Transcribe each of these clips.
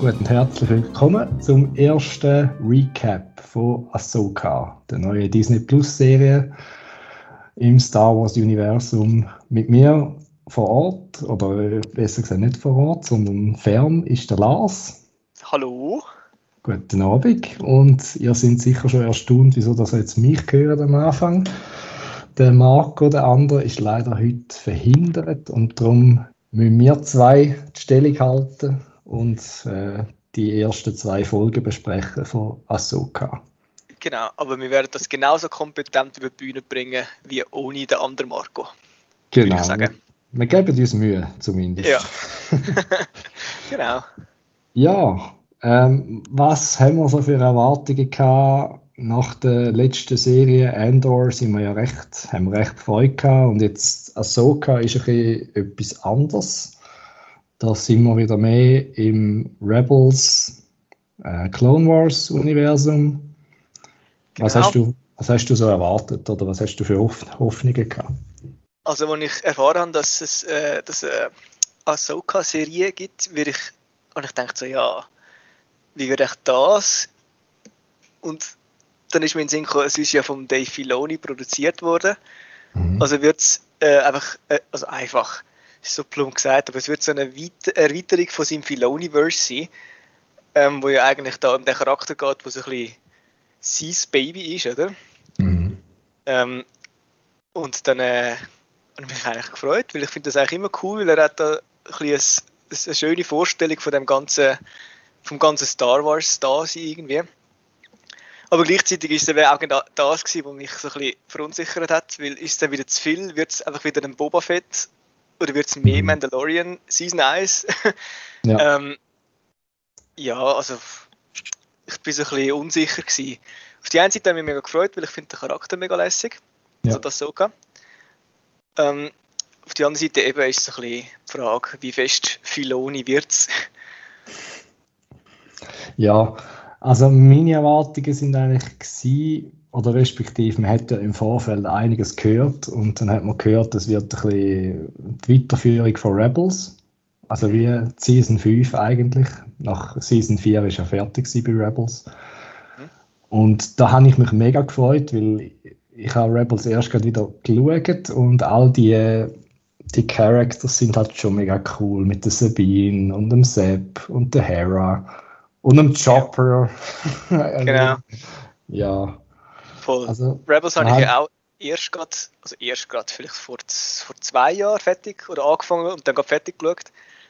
Gut und herzlich willkommen zum ersten Recap von Ahsoka, der neuen Disney Plus Serie im Star Wars Universum. Mit mir vor Ort, oder besser gesagt nicht vor Ort, sondern fern ist der Lars. Hallo. Guten Abend. Und ihr seid sicher schon erstaunt, wieso das jetzt mich gehört am Anfang. Der Marco, der andere, ist leider heute verhindert und darum müssen wir zwei die Stellung halten und äh, die ersten zwei Folgen besprechen von Ahsoka. Genau, aber wir werden das genauso kompetent über die Bühne bringen wie ohne den anderen Marco. Genau. Wir, wir geben uns Mühe, zumindest. Ja. genau. Ja, ähm, was haben wir so für Erwartungen gehabt? Nach der letzten Serie Andor sind wir ja recht, haben wir recht Freude gehabt und jetzt Ahsoka ist ein bisschen etwas anderes. Da sind wir wieder mehr im Rebels äh, Clone Wars Universum. Genau. Was, hast du, was hast du so erwartet oder was hast du für Hoff Hoffnungen gehabt? Also, als ich erfahren habe, dass es äh, dass, äh, Ahsoka-Serie gibt, würde ich, und ich dachte so, ja, wie würde ich das? Und dann ist mir in den Sinn gekommen, es ist ja von Dave Filoni produziert worden. Mhm. Also wird es äh, einfach, äh, also einfach, ist so plump gesagt, aber es wird so eine Erweiterung von seinem Filoni-Verse sein, ähm, wo ja eigentlich da um den Charakter geht, wo so ein bisschen sein Baby ist, oder? Mhm. Ähm, und dann äh, habe ich mich eigentlich gefreut, weil ich finde das eigentlich immer cool, weil er hat da ein bisschen eine, eine schöne Vorstellung von dem ganzen, vom ganzen Star Wars da sein irgendwie. Aber gleichzeitig ist es auch genau das gewesen, was mich so ein bisschen verunsichert hat, weil ist es dann wieder zu viel, wird es einfach wieder ein Boba Fett oder wird es mehr mhm. Mandalorian Season 1? ja. ähm, ja, also ich bin so ein bisschen unsicher gewesen. Auf die einen Seite habe ich mich mega gefreut, weil ich finde den Charakter mega lässig. Ja. Also das so ähm, Auf die andere Seite eben ist es ein bisschen die Frage, wie fest Filoni wird es. Ja, also meine Erwartungen sind eigentlich gewesen, oder respektive, man hat ja im Vorfeld einiges gehört und dann hat man gehört, es wird ein bisschen die Weiterführung von Rebels, also wie Season 5 eigentlich. Nach Season 4 ist er fertig bei Rebels. Und da habe ich mich mega gefreut, weil ich habe Rebels erst gerade wieder geschaut und all die, die Characters sind halt schon mega cool mit der Sabine und dem Sepp und der Hera und dem Chopper. genau. ja. Voll. Also, Rebels habe ich ja auch erst gerade, also erst gerade vielleicht vor, vor zwei Jahren fertig oder angefangen und dann gerade fertig geschaut.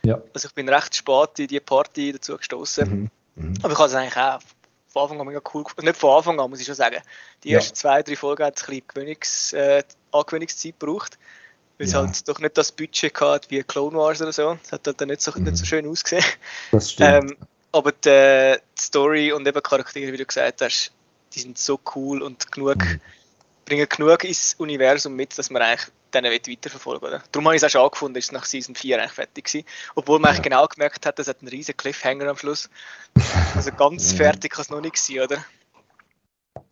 Ja. Also ich bin recht spät in die Party dazu gestoßen. Mhm. Mhm. Aber ich habe es eigentlich auch von Anfang an mega cool gefunden. Nicht von Anfang an, muss ich schon sagen. Die ersten ja. zwei, drei Folgen hat es ein bisschen Gewöhnungs, äh, Angewöhnungszeit gebraucht. Weil ja. es halt doch nicht das Budget hatte wie Clone Wars oder so. Es hat halt dann nicht so, mhm. nicht so schön ausgesehen. Das stimmt. Ähm, aber die, die, Story und eben Charaktere, wie du gesagt hast, die sind so cool und genug, mhm. bringen genug ins Universum mit, dass man eigentlich dann weiterverfolgen oder? Darum habe ich es auch schon angefunden, ist nach Season 4 eigentlich fertig gewesen. Obwohl man ja. genau gemerkt hat, es hat einen riesen Cliffhanger am Schluss. Also ganz fertig kann es noch nicht sein, oder?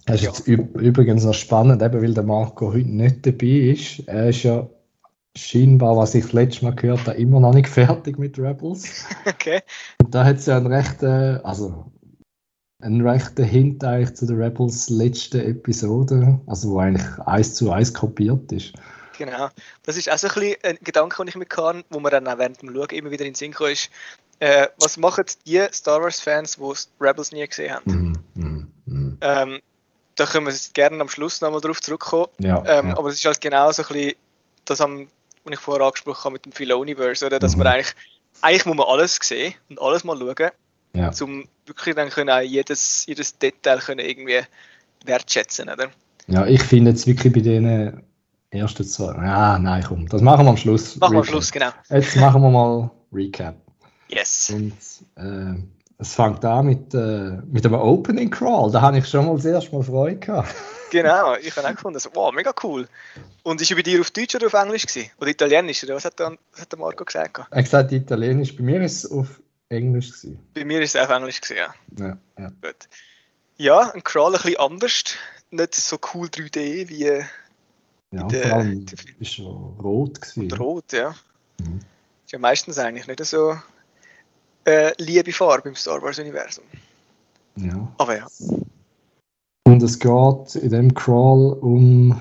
Das ist ja. jetzt übrigens noch spannend, eben weil der Marco heute nicht dabei ist. Er ist ja scheinbar, was ich das letzte Mal gehört habe, immer noch nicht fertig mit Rebels. Okay. Und da hat es ja einen rechten, also einen rechten Hint eigentlich zu der Rebels letzten Episode, also wo eigentlich eins zu eins kopiert ist. Genau. Das ist auch so ein, bisschen ein Gedanke, den ich mir kann, wo man dann auch während dem Schauen immer wieder in den Sinn kommt, ist, äh, was machen die Star Wars-Fans, die Rebels nie gesehen haben? Mm, mm, mm. Ähm, da können wir gerne am Schluss nochmal drauf zurückkommen. Ja, ähm, ja. Aber es ist halt genau so ein bisschen das, was ich vorher angesprochen habe mit dem Filoniverse, oder? dass mhm. man eigentlich, eigentlich muss man alles sehen und alles mal schauen, ja. um wirklich dann können auch jedes, jedes Detail können irgendwie wertschätzen, oder? Ja, ich finde jetzt wirklich bei denen ersten zwei. Ah, nein, komm, das machen wir am Schluss. Machen wir am Schluss, genau. Jetzt machen wir mal Recap. Yes. Und äh, es fängt an mit, äh, mit einem Opening Crawl. Da habe ich schon mal das erste Mal Freude gehabt. Genau, ich habe auch gefunden, so, wow, mega cool. Und ist er bei dir auf Deutsch oder auf Englisch gewesen? Oder Italienisch? Oder was hat der, was hat der Marco gesagt? Er hat gesagt Italienisch. Bei mir ist es auf Englisch gewesen. Bei mir ist es auf Englisch gewesen, ja. Ja, ja. Gut. Ja, ein Crawl ein bisschen anders. Nicht so cool 3D wie ja Der- vor allem der- ist rot gewesen. Rot, ja. Mhm. Ist ja meistens eigentlich nicht so äh, liebe Farbe im Star Wars-Universum. Ja. Aber ja. Und es geht in dem Crawl um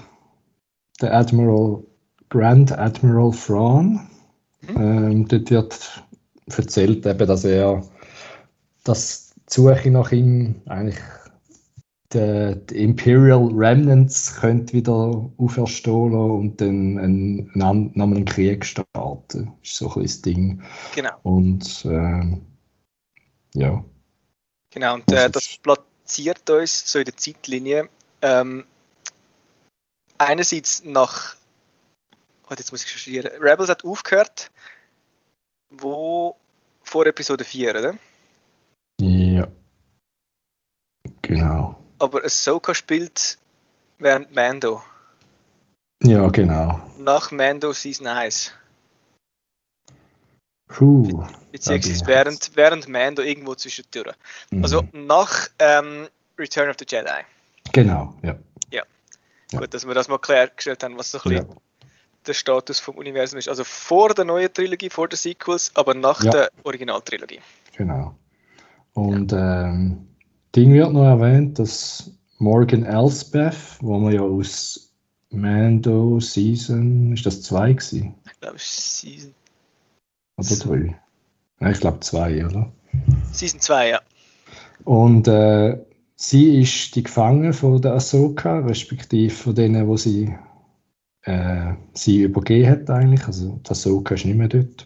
den Admiral, Grand Admiral Thrawn. Mhm. Ähm, dort wird erzählt, eben, dass er dass die Suche nach ihm eigentlich die, die Imperial Remnants könnte wieder auferstehen und dann einen, einen, an- nochmal einen Krieg starten. Das ist so ein das Ding. Genau. Und ähm, ja. Genau, und äh, Das das platziert uns so in der Zeitlinie ähm, einerseits nach, warte, jetzt muss ich studieren, Rebels hat aufgehört, wo vor Episode 4, oder? Ja. Genau. Aber Ahsoka spielt während Mando, Ja, genau. nach Mando Season 1, Puh. beziehungsweise Ja, während, während Mando irgendwo zwischendurch. Mhm. Also nach ähm, Return of the Jedi. Genau, ja. Ja. Gut, dass wir das mal klargestellt haben, was so ein ja. bisschen der Status vom Universum ist. Also vor der neuen Trilogie, vor den Sequels, aber nach Ja. der Originaltrilogie. Genau. Und ähm, Ding wird noch erwähnt, dass Morgan Elsbeth, wo man ja aus Mando Season, ist das zwei gewesen? Ich glaube, Season, Oder drei? Ja, ich glaube zwei, oder? Season 2, ja. Und äh, sie ist die Gefangene von der Ahsoka, respektive von denen, wo sie äh, sie übergeben hat eigentlich. Also die Ahsoka ist nicht mehr dort.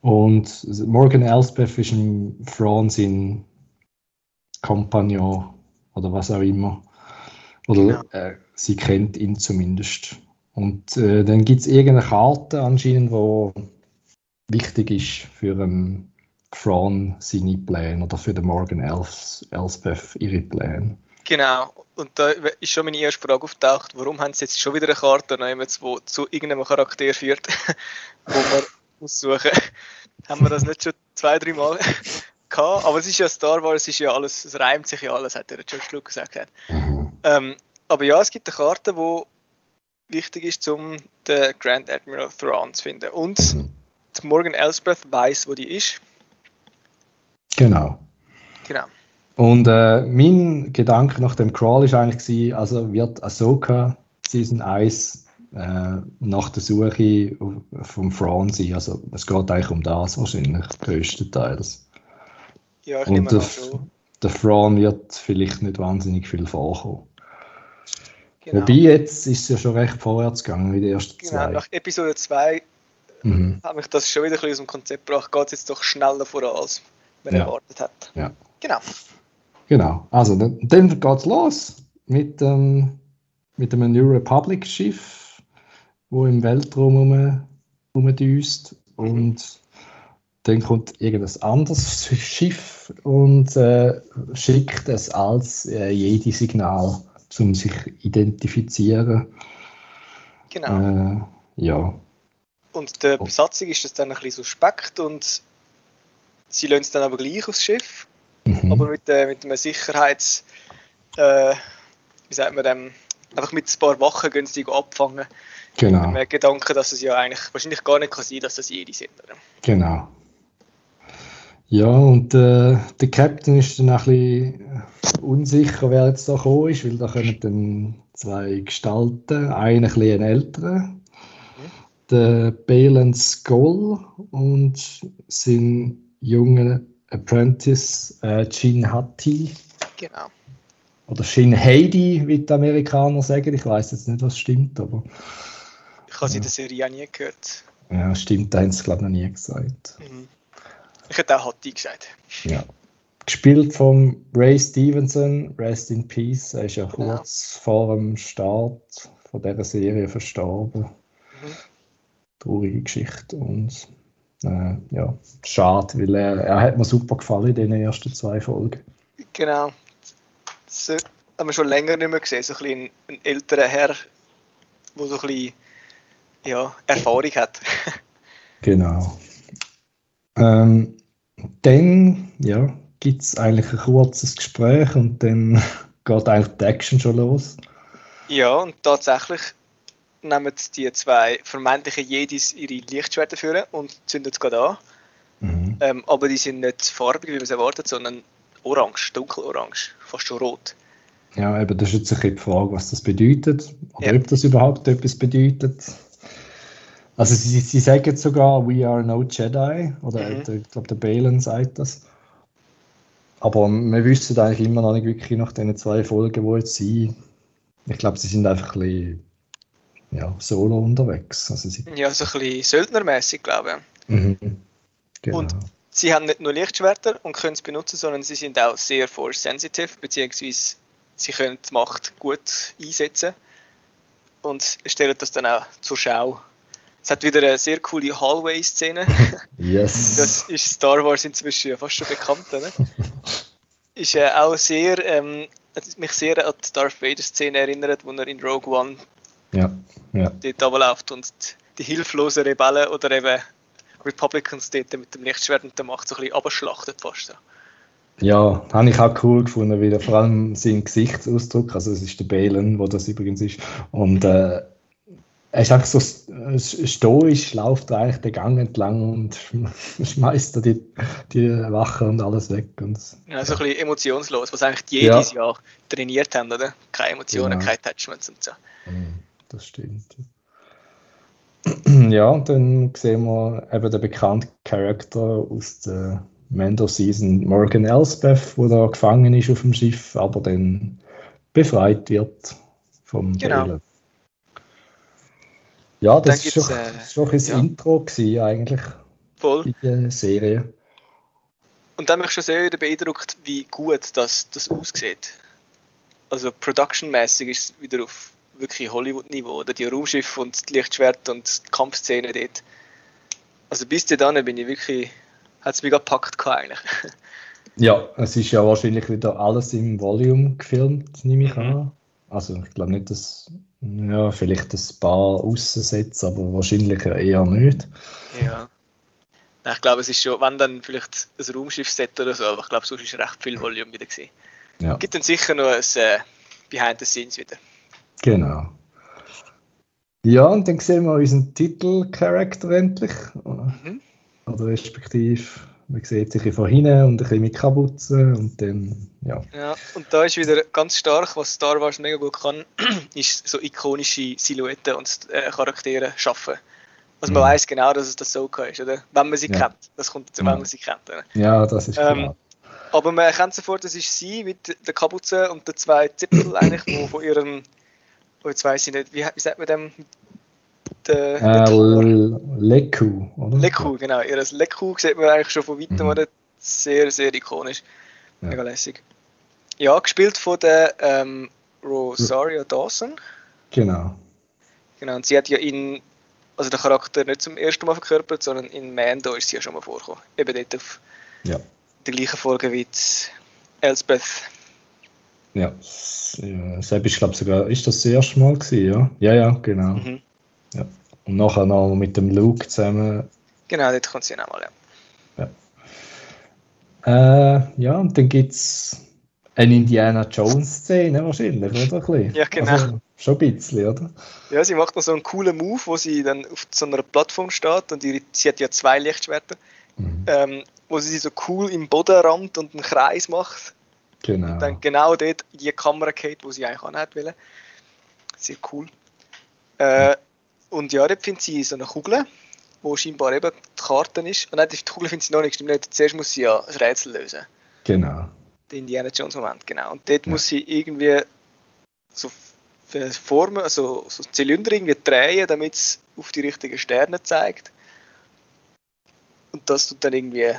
Und Morgan Elsbeth ist ein Thrawn sein Kompagnon oder was auch immer. Oder äh, sie kennt ihn zumindest. Und äh, dann gibt es irgendeine Karte anscheinend, wo wichtig ist für einen Thrawn seine Pläne oder für den Morgan Els Elsbeth ihre Pläne. Genau. Und da ist schon meine erste Frage aufgetaucht, warum haben sie jetzt schon wieder eine Karte nehmen, die zu irgendeinem Charakter führt, wo man muss suchen. haben wir das nicht schon zwei, drei Mal gehabt? Aber es ist ja Star Wars, es ist ja alles, es reimt sich ja alles, hat der George Lucas gesagt. Mhm. Ähm, aber ja, es gibt eine Karte, die wichtig ist, um den Grand Admiral Thrawn zu finden. Und die Morgan Elsbeth weiß, wo die ist. Genau. Genau. Und äh, mein Gedanke nach dem Crawl ist eigentlich, gewesen, also wird Ahsoka Season 1 äh, nach der Suche vom Thrawn sein. Also es geht eigentlich um das wahrscheinlich, größtenteils. Ja, ich Und nehme der, an der Thrawn wird vielleicht nicht wahnsinnig viel vorkommen. Genau. Wobei jetzt ist es ja schon recht vorwärts gegangen in den ersten genau. zwei. Nach Episode 2 Mhm. hat mich das schon wieder ein bisschen aus dem Konzept gebracht. Geht es jetzt doch schneller voran, als man Ja. erwartet hat. Ja. Genau. Genau, also dann, dann geht's los mit, ähm, mit einem New Republic Schiff, wo im Weltraum rum, rumdüst und dann kommt irgendein anderes Schiff und äh, schickt es als äh, Jedi-Signal, um sich identifizieren. genau. Äh, ja, Und der oh. Besatzung ist das dann ein bisschen suspekt und sie lassen es dann aber gleich aufs Schiff. mhm. aber mit, äh, mit einem Sicherheits, äh, wie sagt man dem, einfach mit ein paar Wachen gehen sie abfangen. genau. Mit dem Gedanken, dass es ja eigentlich wahrscheinlich gar nicht kann sein, dass das jede sind. Oder? Genau. Ja, und äh, der Captain ist dann ein bisschen unsicher, wer jetzt da gekommen ist, weil da kommen dann zwei Gestalten, einer ein bisschen älterer, der Balen Skoll und sein junger Apprentice äh, Shin Hati Genau. oder Shin Heidi, wie die Amerikaner sagen. Ich weiß jetzt nicht, was stimmt, aber Ich habe sie in der Serie auch nie gehört. ja, stimmt, da haben sie glaube ich noch nie gesagt. Mhm. Ich hätte auch Hatti gesagt. Ja. Gespielt von Ray Stevenson, Rest in Peace. Er ist ja Genau. kurz vor dem Start von dieser Serie verstorben. Mhm. Traurige Geschichte. Und äh, ja, schade, weil er, er hat mir super gefallen in den ersten zwei Folgen. Genau. Das äh, haben wir schon länger nicht mehr gesehen. So ein, bisschen ein, ein älterer Herr, der so ein bisschen ja, Erfahrung hat. Genau. Ähm, Dann, ja, gibt es eigentlich ein kurzes Gespräch und dann geht eigentlich die Action schon los. Ja, und tatsächlich nehmen die zwei vermeintlichen Jedis ihre Lichtschwerter führen und zünden es gerade an. Mhm. Ähm, aber die sind nicht farbig, wie man es erwartet, sondern orange, dunkelorange, fast schon rot. Ja, eben, das ist jetzt ein die Frage, was das bedeutet. Oder ja. ob das überhaupt etwas bedeutet. Also sie, sie sagen sogar, we are no Jedi. Oder mhm. ich glaube, der Balen sagt das. Aber wir wissen eigentlich immer noch nicht wirklich nach den zwei Folgen, wo jetzt sind. Ich glaube, sie sind einfach ein bisschen ja, solo unterwegs. Also sie ja, so ein bisschen söldnermäßig, glaube ich. Mhm. Genau. Und sie haben nicht nur Lichtschwerter und können es benutzen, sondern sie sind auch sehr force-sensitive, beziehungsweise sie können die Macht gut einsetzen und stellen das dann auch zur Schau. Es hat wieder eine sehr coole Hallway-Szene. Yes. Das ist Star Wars inzwischen fast schon bekannt. Ne? Ist äh, auch sehr, ähm, mich sehr an die Darth Vader-Szene erinnert, wo er in Rogue One ja, ja. dort runterläuft und die hilflosen Rebellen oder eben Republicans dort mit dem Lichtschwert und der Macht so ein bisschen abschlachtet fast. So. Ja, habe ich auch cool gefunden, wieder vor allem sein Gesichtsausdruck, also es ist der Balen, wo das übrigens ist, und äh, er ist einfach so stoisch, läuft eigentlich den Gang entlang und schmeißt da die, die Wache und alles weg. Und, ja, so ein bisschen emotionslos, was eigentlich die jedes ja. Jahr trainiert haben, oder? Keine Emotionen, genau. keine Attachments und so. Das stimmt. Ja, und dann sehen wir eben den bekannten Charakter aus der Mando-Season, Morgan Elsbeth, wo da gefangen ist auf dem Schiff, aber dann befreit wird vom genau. Bale. Ja, das war schon, äh, schon ein ja. Intro gewesen, eigentlich. Voll. In der Serie. Und dann mich schon sehr beeindruckt, wie gut das, das aussieht. Also production-mäßig ist es wieder auf wirklich Hollywood-Niveau. Oder die Raumschiffe und die Lichtschwerter und die Kampfszene dort. Also bis dahin bin ich wirklich, hat es mich gepackt eigentlich. Ja, es ist ja wahrscheinlich wieder alles im Volume gefilmt, nehme ich mhm. an. Also ich glaube nicht, dass ja, vielleicht ein paar Aussensätze, aber wahrscheinlich eher nicht. Ja. Ich glaube, es ist schon, wenn dann vielleicht ein Raumschiff-Set oder so, aber ich glaube, sonst ist recht viel Volume wieder gewesen. Ja. Gibt dann sicher noch ein äh, Behind the Scenes wieder. Genau. Ja, und dann sehen wir unseren Titel-Charakter endlich. Mhm. Oder respektive, man sieht sich von hinten und ein bisschen mit Kapuze und dann, ja. Ja, und da ist wieder ganz stark, was Star Wars mega gut kann, ist so ikonische Silhouetten und äh, Charaktere schaffen. Also man mhm. weiß genau, dass es das so ist, oder? Wenn man sie ja. kennt. Das kommt dazu, wenn man sie kennt. Oder? Ja, das ist ähm. Aber man erkennt sofort, das ist sie mit der Kapuze und den zwei Zipfel eigentlich, die von ihrem Oh, jetzt weiß ich nicht, wie, wie sagt man dem? Der, der äh, Leku, oder? Leku, genau. Ihr Leku sieht man eigentlich schon von weitem, mhm. Sehr, sehr ikonisch. Ja. Mega lässig. Ja, gespielt von der ähm, Rosario Dawson. Genau. Genau, und sie hat ja in, also den Charakter nicht zum ersten Mal verkörpert, sondern in Mando ist sie ja schon mal vorgekommen. Eben dort auf ja. der gleichen Folge wie Elsbeth ja, Sepp ist, glaube sogar, ist das das erste Mal gewesen, ja? Ja, ja, genau. Mhm. Ja. Und nachher noch mit dem Luke zusammen. Genau, dort kommt sie nochmal, ja. Ja, äh, ja und dann gibt es eine Indiana Jones-Szene wahrscheinlich, oder? Ein ja, genau. Also, schon ein bisschen, oder? Ja, sie macht noch so einen coolen Move, wo sie dann auf so einer Plattform steht und ihre, sie hat ja zwei Lichtschwerter, mhm. ähm, wo sie so cool im Boden rammt und einen Kreis macht Genau. Und dann genau dort in die Kamera geht, wo sie eigentlich auch nicht will. Sehr cool. Äh, und ja, dort findet sie so eine Kugel, wo scheinbar eben die Karte ist. Und nein, die Kugel findet sie noch nicht, stimmt nicht. Zuerst muss sie ja ein Rätsel lösen. Genau. Der Indiana Jones Moment, genau. Und dort ja. muss sie irgendwie so Formen, also so Zylinder irgendwie drehen, damit es auf die richtigen Sterne zeigt. Und das tut dann irgendwie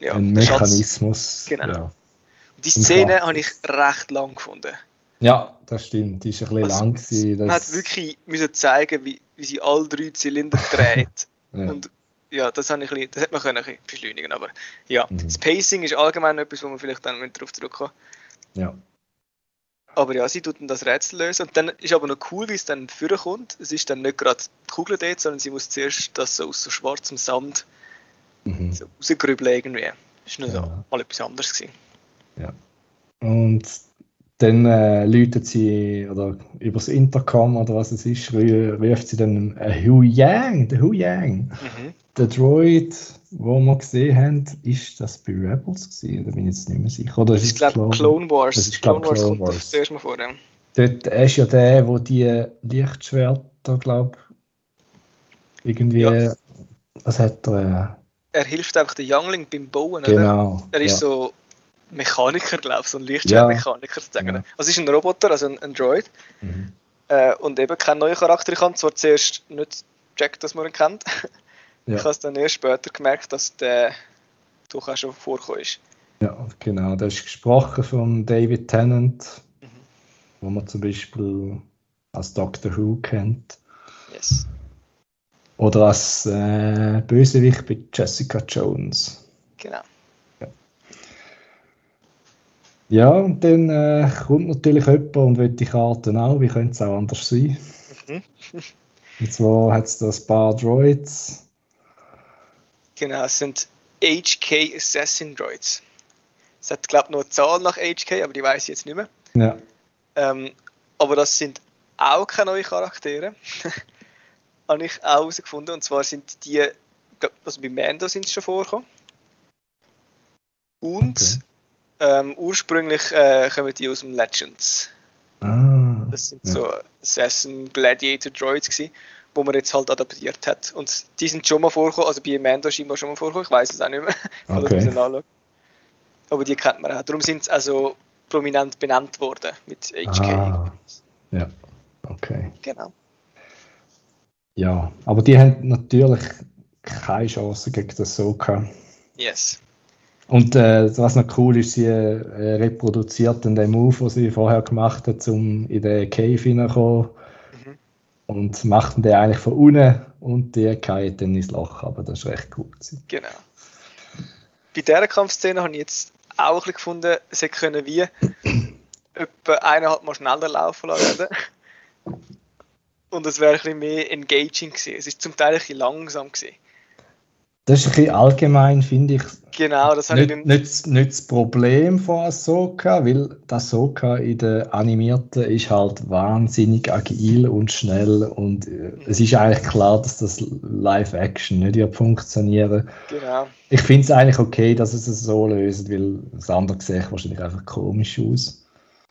ja, ein Mechanismus. Schatz, genau. Ja. Die Szene habe ich recht lang gefunden. Ja, das stimmt. Die ist ein bisschen also, lang. Gewesen, man hat wirklich müssen zeigen, wie, wie sie alle drei Zylinder dreht. ja. Und ja, das, habe ich bisschen, das hätte man können beschleunigen aber ja, mhm. das Pacing ist allgemein etwas, wo man vielleicht dann darauf zurückkommen Ja. Aber ja, sie tut dann das Rätsel lösen und dann ist aber noch cool, wie es dann vorkommt. Es ist dann nicht gerade die Kugel dort, sondern sie muss zuerst das so aus so schwarzem Sand Mhm. So rausgrübeln irgendwie. Das war nur so Ja. mal etwas anderes. Gewesen. Und dann äh, läutet sie, oder übers Intercom oder was es ist, ruft sie dann äh, Hu Yang, der Hu Yang. Mhm. Der Droid, wo wir gesehen haben, ist das bei Rebels gewesen? Da bin ich jetzt nicht mehr sicher. Oder Das ist, glaube ich, Clone Wars. Das ist, glaub, Clone Wars Clone kommt Wars. zuerst mal vor. Ja. Dort, ist ja der, wo die Lichtschwerter, glaube irgendwie. Ja. Was hat er? Er hilft einfach den Youngling beim Bauen. Äh, Oder? genau. Er ist ja. so Mechaniker, glaube ich, so ein Lichtschwertmechaniker sozusagen. Ja. Also es ist ein Roboter, also ein, ein Droid. Mhm. Äh, und eben kein neuer Charakter. Ich habe zwar zuerst nicht gecheckt, dass man ihn kennt. Ja. Ich habe es dann erst später gemerkt, dass der doch auch schon vorgekommen ist. Ja, genau. Das ist gesprochen von David Tennant, Mhm. wo man zum Beispiel als Doctor Who kennt. Yes. Oder als äh, Bösewicht bei Jessica Jones. Genau. Ja, und dann äh, kommt natürlich jemand und will die Karten auch. Wie könnte es auch anders sein? Mhm. Und zwar hat es da ein paar Droids. Genau, es sind HK Assassin Droids. Es hat, glaube ich, noch eine Zahl nach HK, aber die weiß ich jetzt nicht mehr. Ja, Ähm, aber das sind auch keine neuen Charaktere. Habe ich auch herausgefunden. Und zwar sind die, also bei Mando sind sie schon vorgekommen. Und ähm, ursprünglich äh, kommen die aus dem Legends. ah, Das sind Ja. so Assassin Gladiator Droids gewesen, wo man jetzt halt adaptiert hat. Und die sind schon mal vorgekommen, also bei Mando scheinbar schon mal vorgekommen, ich weiß es auch nicht mehr. Okay. Aber die kennt man auch. Darum sind sie also prominent benannt worden mit HK. Ah. ja, okay. Genau. Ja, aber die haben natürlich keine Chance gegen das Soka. Yes. Und äh, was noch cool ist, sie äh, reproduziert dann den Move, den sie vorher gemacht hat, um in den Cave hineinzukommen. Mhm. Und macht den eigentlich von unten und die geht dann ins Loch. Aber das ist recht cool. gewesen. Genau. Bei dieser Kampfszene habe ich jetzt auch ein bisschen gefunden, hätte können wie etwa eineinhalb Mal schneller laufen lassen. Und es wäre ein bisschen mehr engaging gewesen. Es ist zum Teil ein bisschen langsam gewesen. Das ist ein bisschen allgemein, finde ich, Genau, das habe ich nicht, nicht, nicht das Problem von Ahsoka, weil das Ahsoka in der animierten ist halt wahnsinnig agil und schnell und äh, es ist eigentlich klar, dass das Live-Action nicht wird funktionieren. genau. Ich finde es eigentlich okay, dass es es so löst, weil das andere sieht wahrscheinlich einfach komisch aus.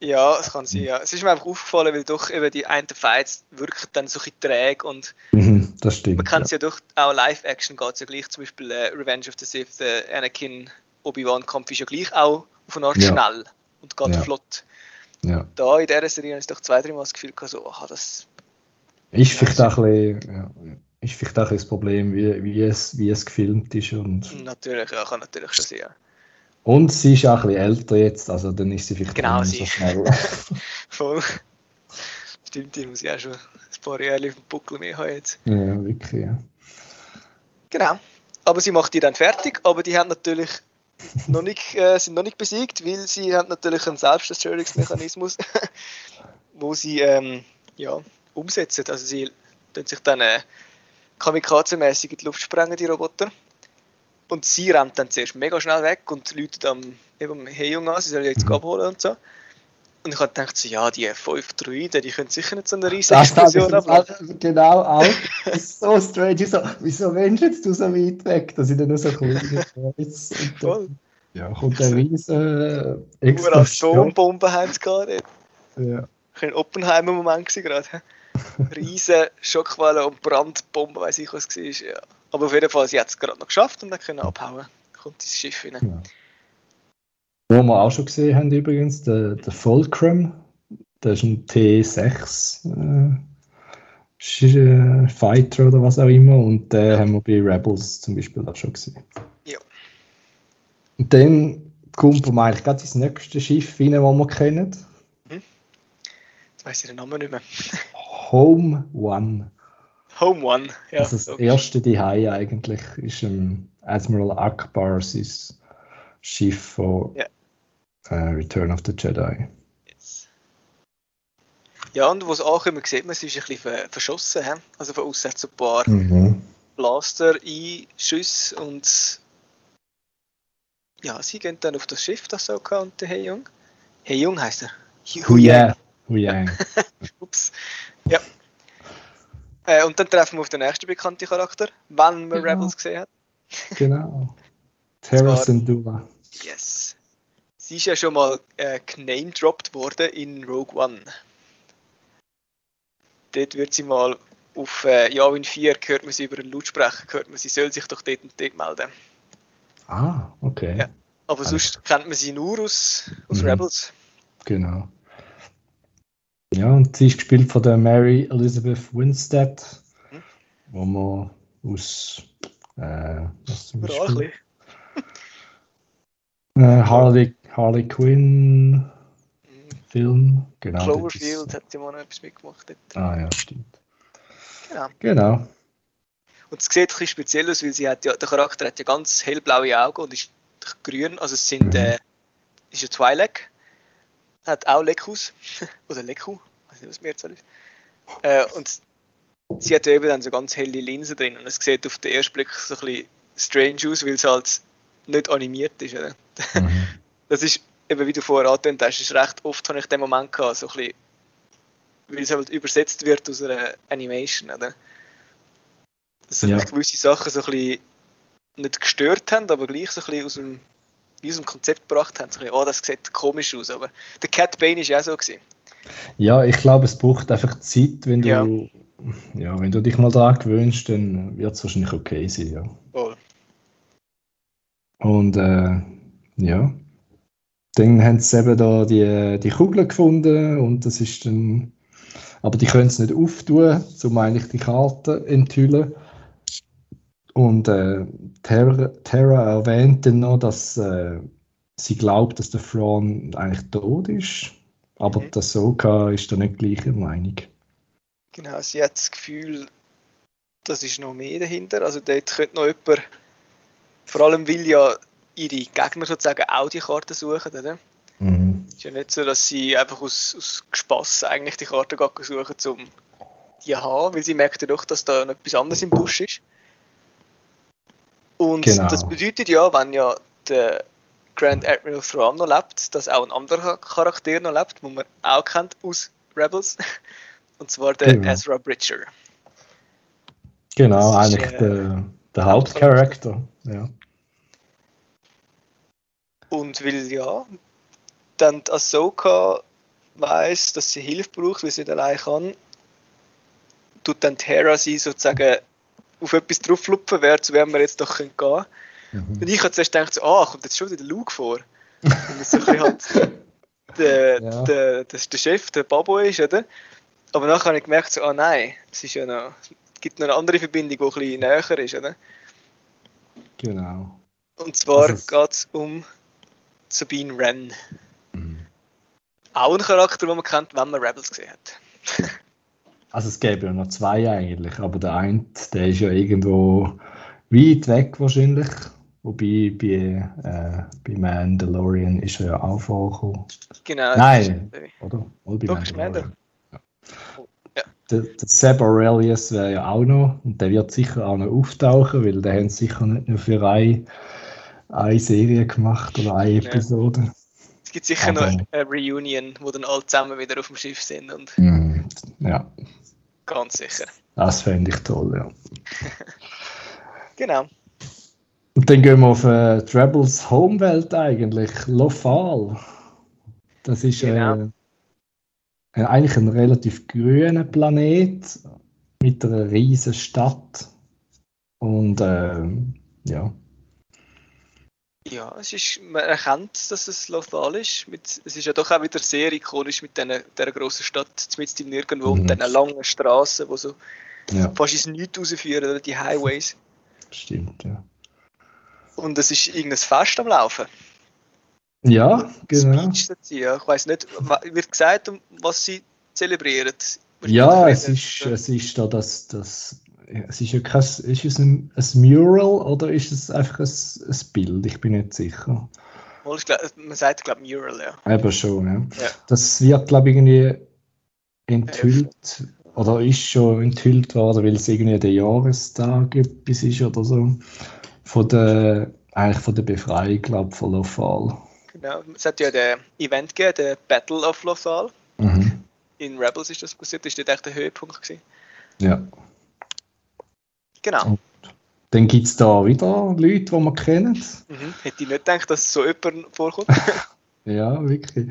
Ja, es kann sein, ja. Es ist mir einfach aufgefallen, weil doch eben die einen Fights wirken dann so ein bisschen träge und Mhm, das stimmt. man kann es ja doch auch Live-Action geht es ja gleich, zum Beispiel äh, Revenge of the Sith, der Anakin Obi-Wan-Kampf ist ja gleich auch auf eine Art Ja. schnell und geht Ja. flott. ja. Da in dieser Serie habe ich doch zwei, drei Mal das Gefühl gehabt, so, aha, das Ist vielleicht auch ein bisschen, ja, ist vielleicht auch das Problem, wie, wie, es, wie es gefilmt ist. Und, natürlich, ja, kann natürlich schon sein. ja. und sie ist auch ein bisschen älter jetzt, also dann ist sie vielleicht Genau, nicht so sie. schnell. Voll. Stimmt, die muss ich auch schon paar Jahre auf dem Buckel mehr haben jetzt. ja, wirklich, ja. Genau. Aber sie macht die dann fertig, aber die haben natürlich noch nicht, äh, sind noch nicht besiegt, weil sie haben natürlich einen Selbstzerstörungsmechanismus, wo sie ähm, ja, umsetzen. Also sie tun sich dann äh, kamikaze-mäßig in die Luft sprengen, die Roboter. Und sie rennt dann zuerst mega schnell weg und läutet am, eben am Heyung an, sie soll jetzt Mhm. abholen und so. Und ich habe gedacht, so, ja, die fünf Druiden, die können sicher nicht so eine riesige Explosion ablassen. auch- genau auch. Das ist so strange. So, wieso wünschst jetzt du so weit weg? dass ich dann nur so dann, Voll. ja, kommt eine riesen äh, Nur Explosion. Atombomben haben sie gerade. Ja. Ein Oppenheimer-Moment gerade. hä? Riesen Schockwellen und Brandbomben, weiß ich was es war. Ja. Aber auf jeden Fall, sie hat es gerade noch geschafft und dann können abhauen. Kommt ins Schiff rein. Ja. Wo wir auch schon gesehen haben übrigens, der, der Fulcrum, das ist ein T6 äh, äh, Fighter oder was auch immer und den haben wir bei Rebels zum Beispiel auch schon gesehen. Ja. Und dann kommt man eigentlich gerade ins nächste Schiff rein, das wir kennen. Jetzt weiss ich den Namen nicht mehr. Home One. Home One. Ja, also das logisch. erste Dihei eigentlich ist ähm, Admiral Akbar sein Schiff von Ja. Äh, Return of the Jedi. Yes. Ja, und was auch immer sieht, man, sie ist ein bisschen ver- verschossen. hä? Also von außen hat es ein paar Mhm. Blaster-Einschüsse und ja, sie gehen dann auf das Schiff, das so und der Hey Jung. Hey Jung heißt er. Hu Yang. Hu Yang. Ups. Ja. Äh, und dann treffen wir auf den nächsten bekannten Charakter, wenn man genau. Rebels gesehen hat. genau. Terra Syndulla. Yes. Sie ist ja schon mal äh, genamedropped worden in Rogue One. Dort wird sie mal auf äh, Yavin 4 hört man sie über einen Lautsprecher, hört man, sie soll sich doch dort und dort melden. Ah, okay. Ja. Aber also, sonst kennt man sie nur aus, aus mhm. Rebels. Genau. Ja, und sie ist gespielt von der Mary Elizabeth Winstead, mhm. wo man aus äh, was zum Beispiel? Äh, Harley, Harley Quinn. Film, genau. Cloverfield hat ja mal noch etwas mitgemacht. Dort. Ah ja, stimmt. Genau. genau. Und es sieht ein bisschen speziell aus, weil sie hat ja, der Charakter hat ja ganz hellblaue Augen und ist grün, also es sind, mhm. äh, ist ein Twi'lek, hat auch Lekus, oder Leku, ich weiß nicht, was mir jetzt ist. Äh, und sie hat ja eben dann so ganz helle Linsen drin und es sieht auf den ersten Blick so ein bisschen strange aus, weil es halt nicht animiert ist. Oder? Mhm. Das ist, eben wie du vorher angetönt hast, ist recht oft habe ich den Moment gehabt, so ein bisschen, weil es halt übersetzt wird aus einer Animation. Oder? dass ja. gewisse Sachen so ein bisschen nicht gestört haben, aber gleich so ein bisschen aus dem, aus dem Konzept gebracht haben. So ein bisschen, oh, das sieht komisch aus. Aber der Cat Bane war ja auch so. Gewesen. Ja, ich glaube, es braucht einfach Zeit, wenn du, ja. ja wenn du dich mal daran gewöhnst, dann wird es wahrscheinlich okay sein. Ja. Voll. Und äh, ja, dann haben sie eben da die, die Kugeln gefunden und das ist dann, aber die können es nicht auftun, um eigentlich die Karte enthüllen. Und äh, Terra, Terra erwähnt dann noch, dass äh, sie glaubt, dass der Thrawn eigentlich tot ist. Aber mhm. der Soka ist da nicht gleicher Meinung. Genau, sie hat das Gefühl, das ist noch mehr dahinter. Also dort könnte noch jemand, vor allem will ja ihre Gegner sozusagen auch die Karte suchen, oder? Mhm. Es ist ja nicht so, dass sie einfach aus, aus Spass eigentlich die Karte suchen, um die zu haben, weil sie merkt ja doch, dass da noch etwas anderes im Busch ist. Und genau. das bedeutet ja, wenn ja der Grand Admiral Thrawn noch lebt, dass auch ein anderer Charakter noch lebt, den man auch kennt aus Rebels. Und zwar der genau. Ezra Bridger. Genau, eigentlich ist, äh, der, der Hauptcharakter. Ja. Und weil ja, dann Ahsoka weiß, dass sie Hilfe braucht, weil sie nicht allein kann, tut dann Terra sie sozusagen auf etwas drauflupfen, wer zu wem wir jetzt doch gehen können. Mhm. Und ich habe zuerst gedacht, so, ah, kommt jetzt schon wieder Luke vor. Und das so halt der, ja. der, der, der Chef, der Babo ist, oder? Aber nachher habe ich gemerkt, so, ah nein, es ist ja noch, es gibt noch eine andere Verbindung, die ein bisschen näher ist, oder? Genau. Und zwar geht es um Sabine Wren. Mhm. Auch ein Charakter, den man kennt, wenn man Rebels gesehen hat. Also es gäbe ja noch zwei eigentlich, aber der eine, der ist ja irgendwo weit weg wahrscheinlich. Wobei bei, äh, bei Mandalorian ist er ja auch vorgekommen. Genau. Nein, oder? oder bei Doch, Mandalorian. Ja. ja. Der, der Seb Aurelius wäre ja auch noch und der wird sicher auch noch auftauchen, weil der haben sicher nicht nur für eine, eine Serie gemacht oder eine Episode. Ja. Es gibt sicher Aber, noch eine Reunion, wo dann alle zusammen wieder auf dem Schiff sind. Und mm, ja. Ganz sicher. Das fände ich toll, ja. genau. Und dann gehen wir auf äh, Rebels Homewelt eigentlich, Lofal. Das ist genau. äh, eigentlich ein relativ grüner Planet mit einer riesen Stadt. Und äh, ja, ja, es ist, man erkennt, dass es Lothal ist. Mit, es ist ja doch auch wieder sehr ikonisch mit dieser, dieser grossen Stadt, zumindest im Nirgendwo, mhm. und diesen langen Straßen, die so ja. fast ins Nichts rausführen, oder die Highways. Stimmt, ja. Und es ist irgendein Fest am Laufen. Ja, genau. Dazu, ja. Ich weiß nicht, wird gesagt, was sie zelebrieren. Ja, es ist, es ist da das, das es ist ja kein, ist es ein, ein Mural oder ist es einfach ein, ein Bild? Ich bin nicht sicher. man sagt, glaube Mural, ja. Eben schon, ja. ja. Das wird, glaube ich, irgendwie enthüllt oder ist schon enthüllt worden, weil es irgendwie der Jahrestag etwas ist oder so. Von der, eigentlich von der Befreiung, glaube von Lothal. Genau, es hat ja den Event gegeben, der Battle of Lothal. Mhm. In Rebels ist das passiert, das war dort echt der Höhepunkt. Gewesen. Ja. Genau. Und dann gibt es da wieder Leute, die man kennt. Mhm. Hätte ich nicht gedacht, dass so jemand vorkommt. Ja, wirklich.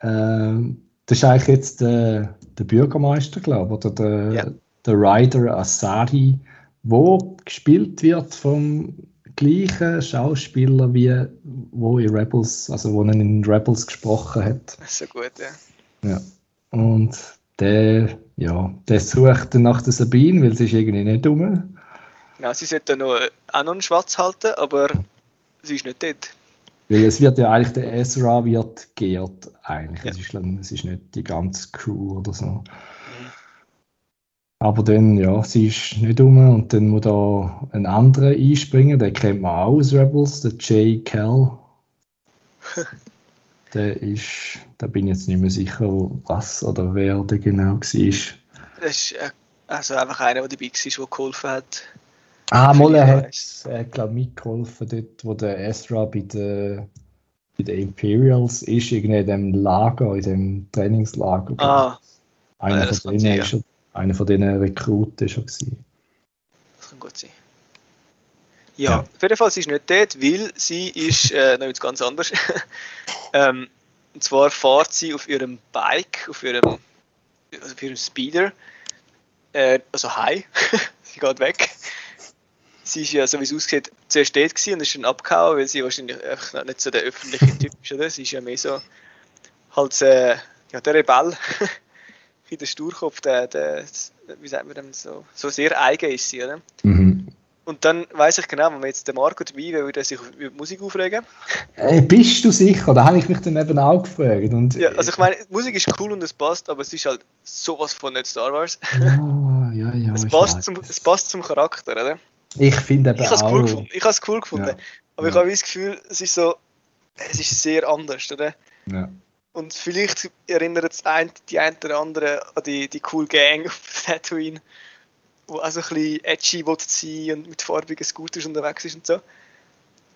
Ähm, das ist eigentlich jetzt der, der Bürgermeister, glaube ich, oder der, Ja. der Ryder Asari, wo gespielt wird vom gleichen Schauspieler wie wo in Rebels, also wo er in Rebels gesprochen hat. so gut, ja. Ja. Und der, ja, der sucht dann nach der Sabine, weil sie ist irgendwie nicht dumm. Genau, sie sollte noch, auch noch einen Schwarz halten, aber sie ist nicht dort. Weil es wird ja eigentlich, der Ezra wird geehrt eigentlich. Ja. Es, ist, es ist nicht die ganze Crew oder so. Aber dann, ja, sie ist nicht um und dann muss da ein anderer einspringen, den kennt man auch aus Rebels, der Jay Kell. der ist, da bin ich jetzt nicht mehr sicher, was oder wer der genau war. Das ist äh, also einfach einer, der dabei war, der geholfen hat. Ah, er Ja, hat, hat glaube mitgeholfen dort, wo der Ezra bei den, bei den Imperials ist, irgendwie in dem Lager, in dem Trainingslager. Ah, einer, ja, das von denen sein, ist er, einer von diesen Rekruten schon gewesen. das kann gut sein. Ja, Ja. auf jeden Fall, sie ist nicht dort, weil sie ist äh, noch etwas ganz anderes. ähm, und zwar fährt sie auf ihrem Bike, auf ihrem, also auf ihrem Speeder, äh, also high, sie geht weg. Sie ist ja, so wie es aussieht, zuerst dort gewesen und ist dann abgehauen, weil sie wahrscheinlich einfach nicht so der öffentliche Typ ist, oder? Sie ist ja mehr so, halt, äh, ja, der Rebell, wie der Sturkopf, der, der, wie sagt man dem so, so sehr eigen ist sie, oder? Mhm. Und dann weiß ich genau, wenn wir jetzt den Marco dabei wäre, würde er sich über die Musik aufregen. Hey, bist du sicher? Da habe ich mich dann eben auch gefragt. Und, Ja, also ich meine, Musik ist cool und es passt, aber es ist halt sowas von nicht Star Wars. Ja, ja, ja. Es passt, zum, es passt zum Charakter, oder? Ich finde eben Ich auch. cool gefunden. Ich habe es cool gefunden. Ja. Aber ich Ja. habe das Gefühl, es ist so, es ist sehr anders, oder? Ja. Und vielleicht erinnert es ein, die eine oder andere an die, die cool Gang auf Tatooine, wo auch so ein bisschen edgy will sein und mit farbigen Scooters unterwegs ist und so.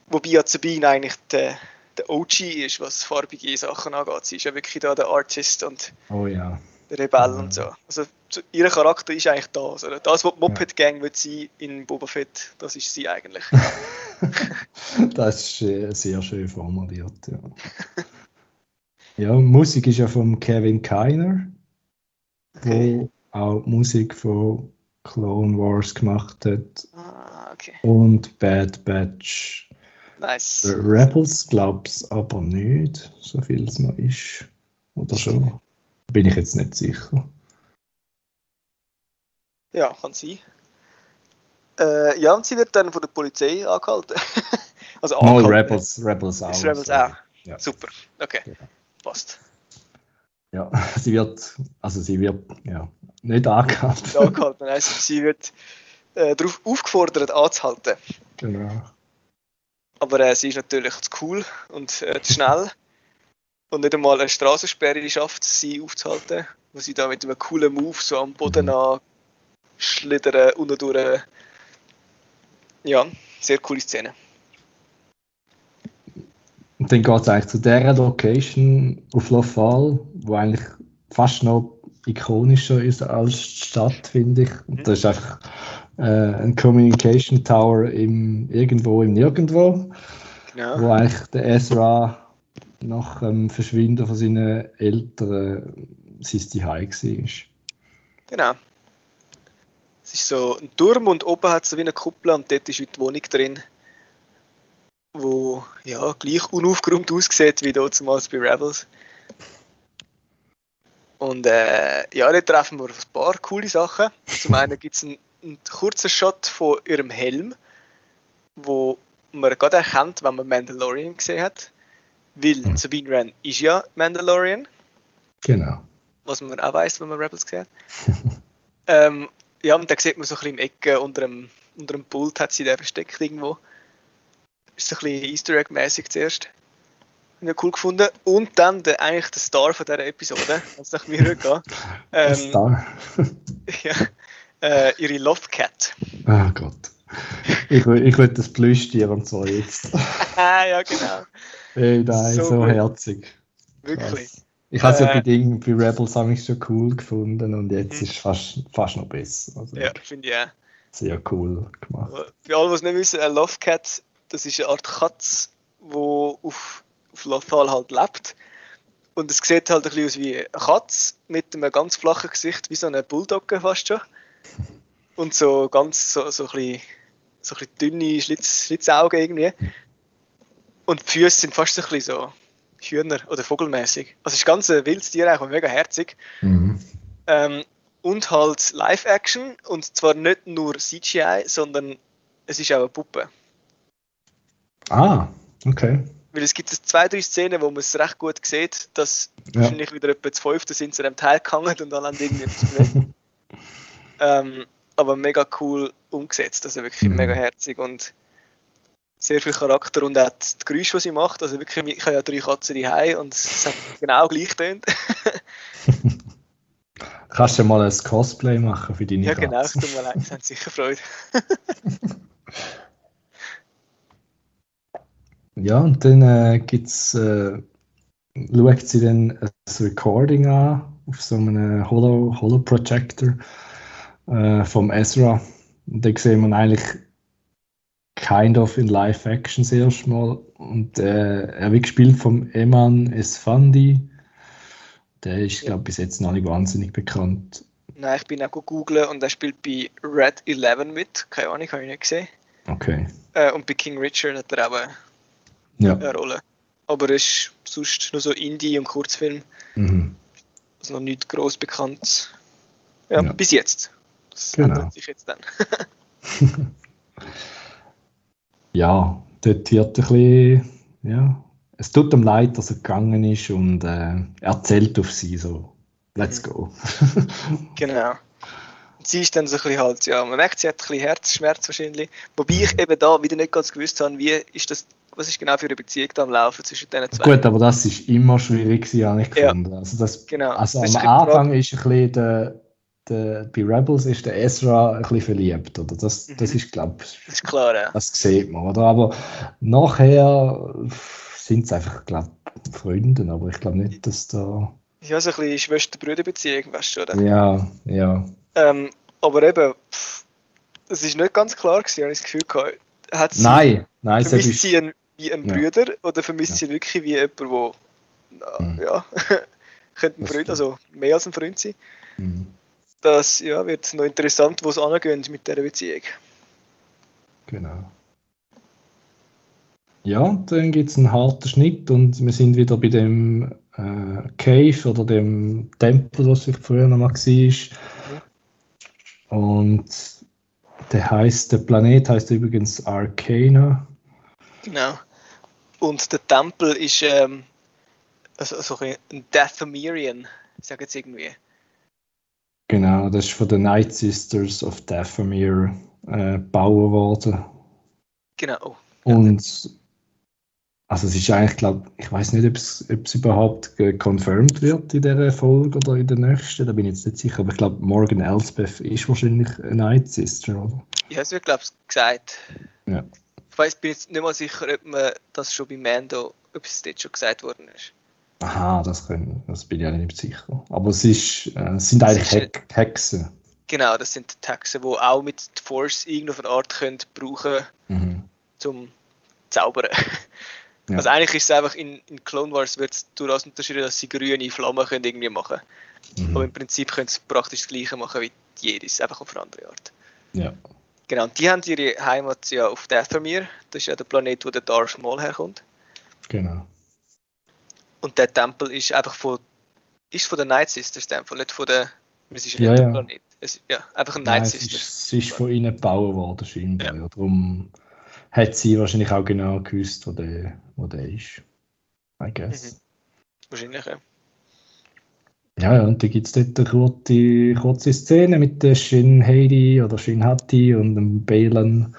Wobei ja Sabine eigentlich der, der OG ist, was farbige Sachen angeht. Sie ist ja wirklich da der Artist und Oh ja. der Rebell und so. Also ihr Charakter ist eigentlich das. Oder? Das, was die Moped Gang wird sein in Boba Fett, das ist sie eigentlich. Das ist sehr schön formuliert. Ja. ja, Musik ist ja von Kevin Kiner, Okay. der auch Musik von Clone Wars gemacht hat Ah, okay. und Bad Batch. Nice. Rebels glaub's aber nicht, so viel es noch ist. Oder schon? Bin ich jetzt nicht sicher. Ja, kann sein. Äh, ja, und sie wird dann von der Polizei angehalten. also angehalten. Rebels, Rebels auch. Ist Rebels auch. Ja. Super, okay. Ja. Passt. Ja, sie wird, also sie wird, ja, nicht angehalten. Ist angehalten. Also, sie wird äh, darauf aufgefordert anzuhalten. Genau. Aber äh, sie ist natürlich zu cool und äh, zu schnell. Und nicht einmal eine Straßensperre schafft sie aufzuhalten. Wo sie da mit einem coolen Move so am Boden Mhm. Schlittern, unten durch. Ja, sehr coole Szene. Und dann geht es eigentlich zu der Location auf Lothal, wo eigentlich fast noch ikonischer ist als die Stadt, finde ich. Und das ist einfach äh, ein Communication Tower im, irgendwo im Nirgendwo, Genau. wo eigentlich der Ezra nach dem Verschwinden von seinen Eltern sein Zuhause war. Genau. So ein Turm und oben hat es so wie eine Kuppel und dort ist wie die Wohnung drin, wo ja gleich unaufgeräumt aussieht wie dort zumal bei Rebels. Und äh, ja, dort treffen wir auf ein paar coole Sachen. Zum einen gibt es einen, einen kurzen Shot von ihrem Helm, wo man gerade erkennt, wenn man Mandalorian gesehen hat. Weil. Sabine Wren ist ja Mandalorian Genau. was man auch weiß, wenn man Rebels sieht. ähm, ja, und da sieht man so ein bisschen im Ecke unter dem, unter dem Pult hat sie den versteckt irgendwo. Ist so ein bisschen Easter Egg-mäßig zuerst. habe ich cool gefunden. Und dann der, eigentlich der Star von dieser Episode, wenn es nach mir geht. Ähm, Star. ja, äh, ihre Love Cat. Ah oh Gott. Ich, ich will das Plüschtier und so jetzt. ja, genau. Ey, nein, so, so herzig. Wirklich. Krass. Ich habe es äh, ja bei, Ding, bei Rebels habe ich schon cool gefunden und jetzt mhm. ist es fast, fast noch besser. Also, ja, finde ich auch. Sehr cool gemacht. Für alle, die es nicht wissen, eine Love Cat, das ist eine Art Katze, die auf, auf Lothal halt lebt. Und es sieht halt ein bisschen aus wie eine Katze mit einem ganz flachen Gesicht, wie so eine Bulldogge fast schon. Und so ganz so, so, ein, bisschen, so ein bisschen dünne Schlitz, Schlitzaugen irgendwie. Und die Füße sind fast so ein bisschen so Hühner- oder Vogelmäßig. Also es ist ganz ein wildes Tier und mega herzig. Mhm. Ähm, und halt Live-Action und zwar nicht nur CGI, sondern es ist auch eine Puppe. Ah, okay. Weil es gibt zwei, drei Szenen, wo man es recht gut sieht, dass ja. wahrscheinlich wieder etwa zu fünften sind zu einem Teil gehangen und dann haben irgendwie ähm, Aber mega cool umgesetzt, also wirklich mhm. mega herzig und sehr viel Charakter und auch die Geräusche, die sie macht. Also wirklich, ich habe ja drei Katzen daheim und es hat genau gleich tönt. Kannst du mal ein Cosplay machen für deine Ja, genau, es tut mir leid, sie haben sicher Freude. ja, und dann äh, gibt's, äh, schaut sie dann ein Recording an auf so einem Holo, Holo Projector äh, vom Ezra. Und dann sehen wir eigentlich kind of in Live Action zuerst mal. Und äh, er wird gespielt vom Eman Esfandi. Der ist, glaube ich, bis jetzt noch nicht wahnsinnig bekannt. Nein, ich bin auch googeln und er spielt bei Red 11 mit. Keine Ahnung, habe ich nicht gesehen. Okay. Äh, und bei King Richard hat er auch eine, ja. eine Rolle. Aber er ist sonst nur so Indie- und Kurzfilm. Mhm. Also noch nicht groß bekannt. Ja, ja, bis jetzt. Das genau. ändert sich jetzt dann. ja, dort wird ein bisschen, ja, es tut ihm leid, dass er gegangen ist und äh, er zählt auf sie so, let's go. genau. sie ist dann so ein bisschen halt, ja, man merkt, sie hat ein bisschen Herzschmerz wahrscheinlich, wobei ich eben da wieder nicht ganz gewusst habe, wie ist das, was ist genau für eine Beziehung da am Laufen zwischen diesen zwei. Gut, aber das ist immer schwierig, habe ich gefunden. Ja. Also, das, genau. also das am Anfang ist ein bisschen der der, bei Rebels ist der Ezra ein bisschen verliebt, oder? Das, das mhm. ist, glaube ich, das ist klar, ja. Das sieht man, oder? Aber nachher sind es einfach, glaube ich, Freunde, aber ich glaube nicht, dass da... Ja, so ein bisschen Schwester-Brüder-Beziehung, weißt du, oder? Ja, ja. Ähm, aber eben, es ist nicht ganz klar gewesen, habe ich das Gefühl gehabt. Hat sie, nein, nein. Vermisst ist... sie einen, wie einen ja. Bruder oder vermisst ja. sie wirklich wie jemand, der, mhm. ja, könnte ein Freund, also mehr als ein Freund sein. Mhm das ja, wird noch interessant, wo es angeht mit dieser Beziehung. Genau. Ja, dann gibt es einen harten Schnitt und wir sind wieder bei dem äh, Cave oder dem Tempel, was ich früher noch mal war. Und der heißt, der Planet heißt übrigens Arcana. Genau. Und der Tempel ist ähm, also, also ein Dathomirian, ich sage jetzt irgendwie. Genau, das ist von den Night Sisters of Dathomir äh, gebaut worden. Genau. Und also es ist eigentlich, glaube ich, weiß nicht, ob es, ob es überhaupt confirmed wird in dieser Folge oder in der nächsten, da bin ich jetzt nicht sicher, aber ich glaube, Morgan Elsbeth ist wahrscheinlich eine Night Sister, oder? Ja, es wird, glaube ich, gesagt. Ja. Ich weiß, bin jetzt nicht mal sicher, ob man das schon bei Mando, ob es dort schon gesagt worden ist. Aha, das, können, das bin ich ja nicht sicher. Aber es, ist, äh, es sind eigentlich Hex Hexen. Genau, das sind Hexen, die auch mit Force irgendeine Art können brauchen mhm. zum Zaubern. Ja. Also eigentlich ist es einfach in, in Clone Wars wird es durchaus unterschieden, dass sie grüne Flammen können irgendwie machen mhm. Aber im Prinzip können sie praktisch das gleiche machen wie die Jedis, einfach auf eine andere Art. Ja. Genau, und die haben ihre Heimat ja auf Dathomir, das ist ja der Planet, wo der Darth Maul herkommt. Genau. Und der Tempel ist einfach von, ist von der Night Sisters Tempel, nicht von der, es ist ja, ja. Planet. Es, ja, einfach ein Night Sisters. Es ist, es ist von ihnen gebaut worden, scheinbar. Ja. Darum hat sie wahrscheinlich auch genau gewusst, wo der, wo der ist. I guess. Mhm. Wahrscheinlich, ja. Ja, ja, und da gibt es dort eine kurze, kurze Szene mit der Shin Heidi oder Shin Hati und dem Balen.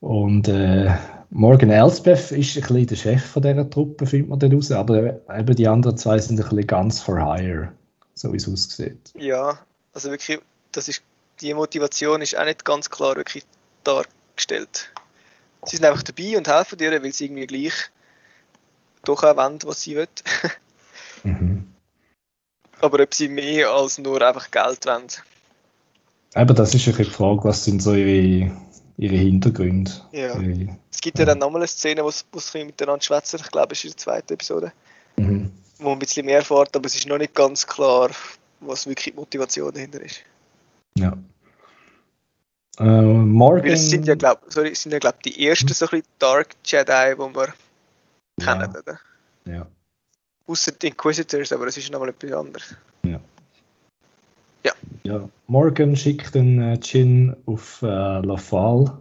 Und äh, Morgan Elsbeth ist ein bisschen der Chef von dieser Truppe, findet man dann raus, aber eben die anderen zwei sind ein bisschen ganz for hire, so wie es aussieht. Ja, also wirklich, das ist, die Motivation ist auch nicht ganz klar wirklich dargestellt. Sie sind einfach dabei und helfen dir, weil sie irgendwie gleich doch auch wollen, was sie wollen. mhm. Aber ob sie mehr als nur einfach Geld wollen. Eben, das ist eine Frage, was sind so ihre, ihre Hintergründe? Ja. Ihre, es gibt ja, dann nochmal eine Szene, wo sie miteinander schwätzen, ich glaube, es ist in der zweiten Episode, mhm. wo man ein bisschen mehr erfährt, aber es ist noch nicht ganz klar, was wirklich die Motivation dahinter ist. Ja. Äh, Morgan... es sind ja, glaube ja, glaub, die ersten so ein Dark Jedi, die wir ja. kennen, oder? Ja. Außer die Inquisitors, aber das ist nochmal etwas anderes. Ja. Ja. ja. Morgan schickt den äh, Jin auf äh, Lafal.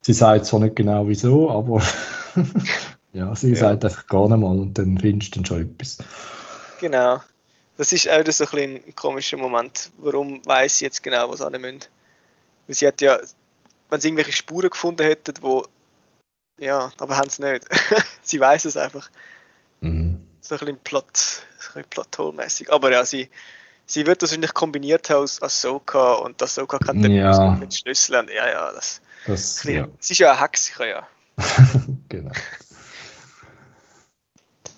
Sie sagt zwar nicht genau wieso, aber ja, sie ja. sagt einfach gar nicht mal und dann findest du dann schon etwas. Genau. Das ist auch so ein, ein komischer Moment. Warum weiß sie jetzt genau, was alle müssen? Weil sie hat ja, wenn sie irgendwelche Spuren gefunden hätten, wo ja, aber haben sie nicht. sie weiß es einfach. Mhm. So ein bisschen Plot, so ein bisschen Plot-Hole-mäßig. Aber ja, sie, sie wird das wahrscheinlich kombiniert haben aus Ahsoka und Ahsoka kann dann ja. mit Schlüsseln. Ja, ja, das. das ja. Sie ist ja eine Hexe, ja. genau.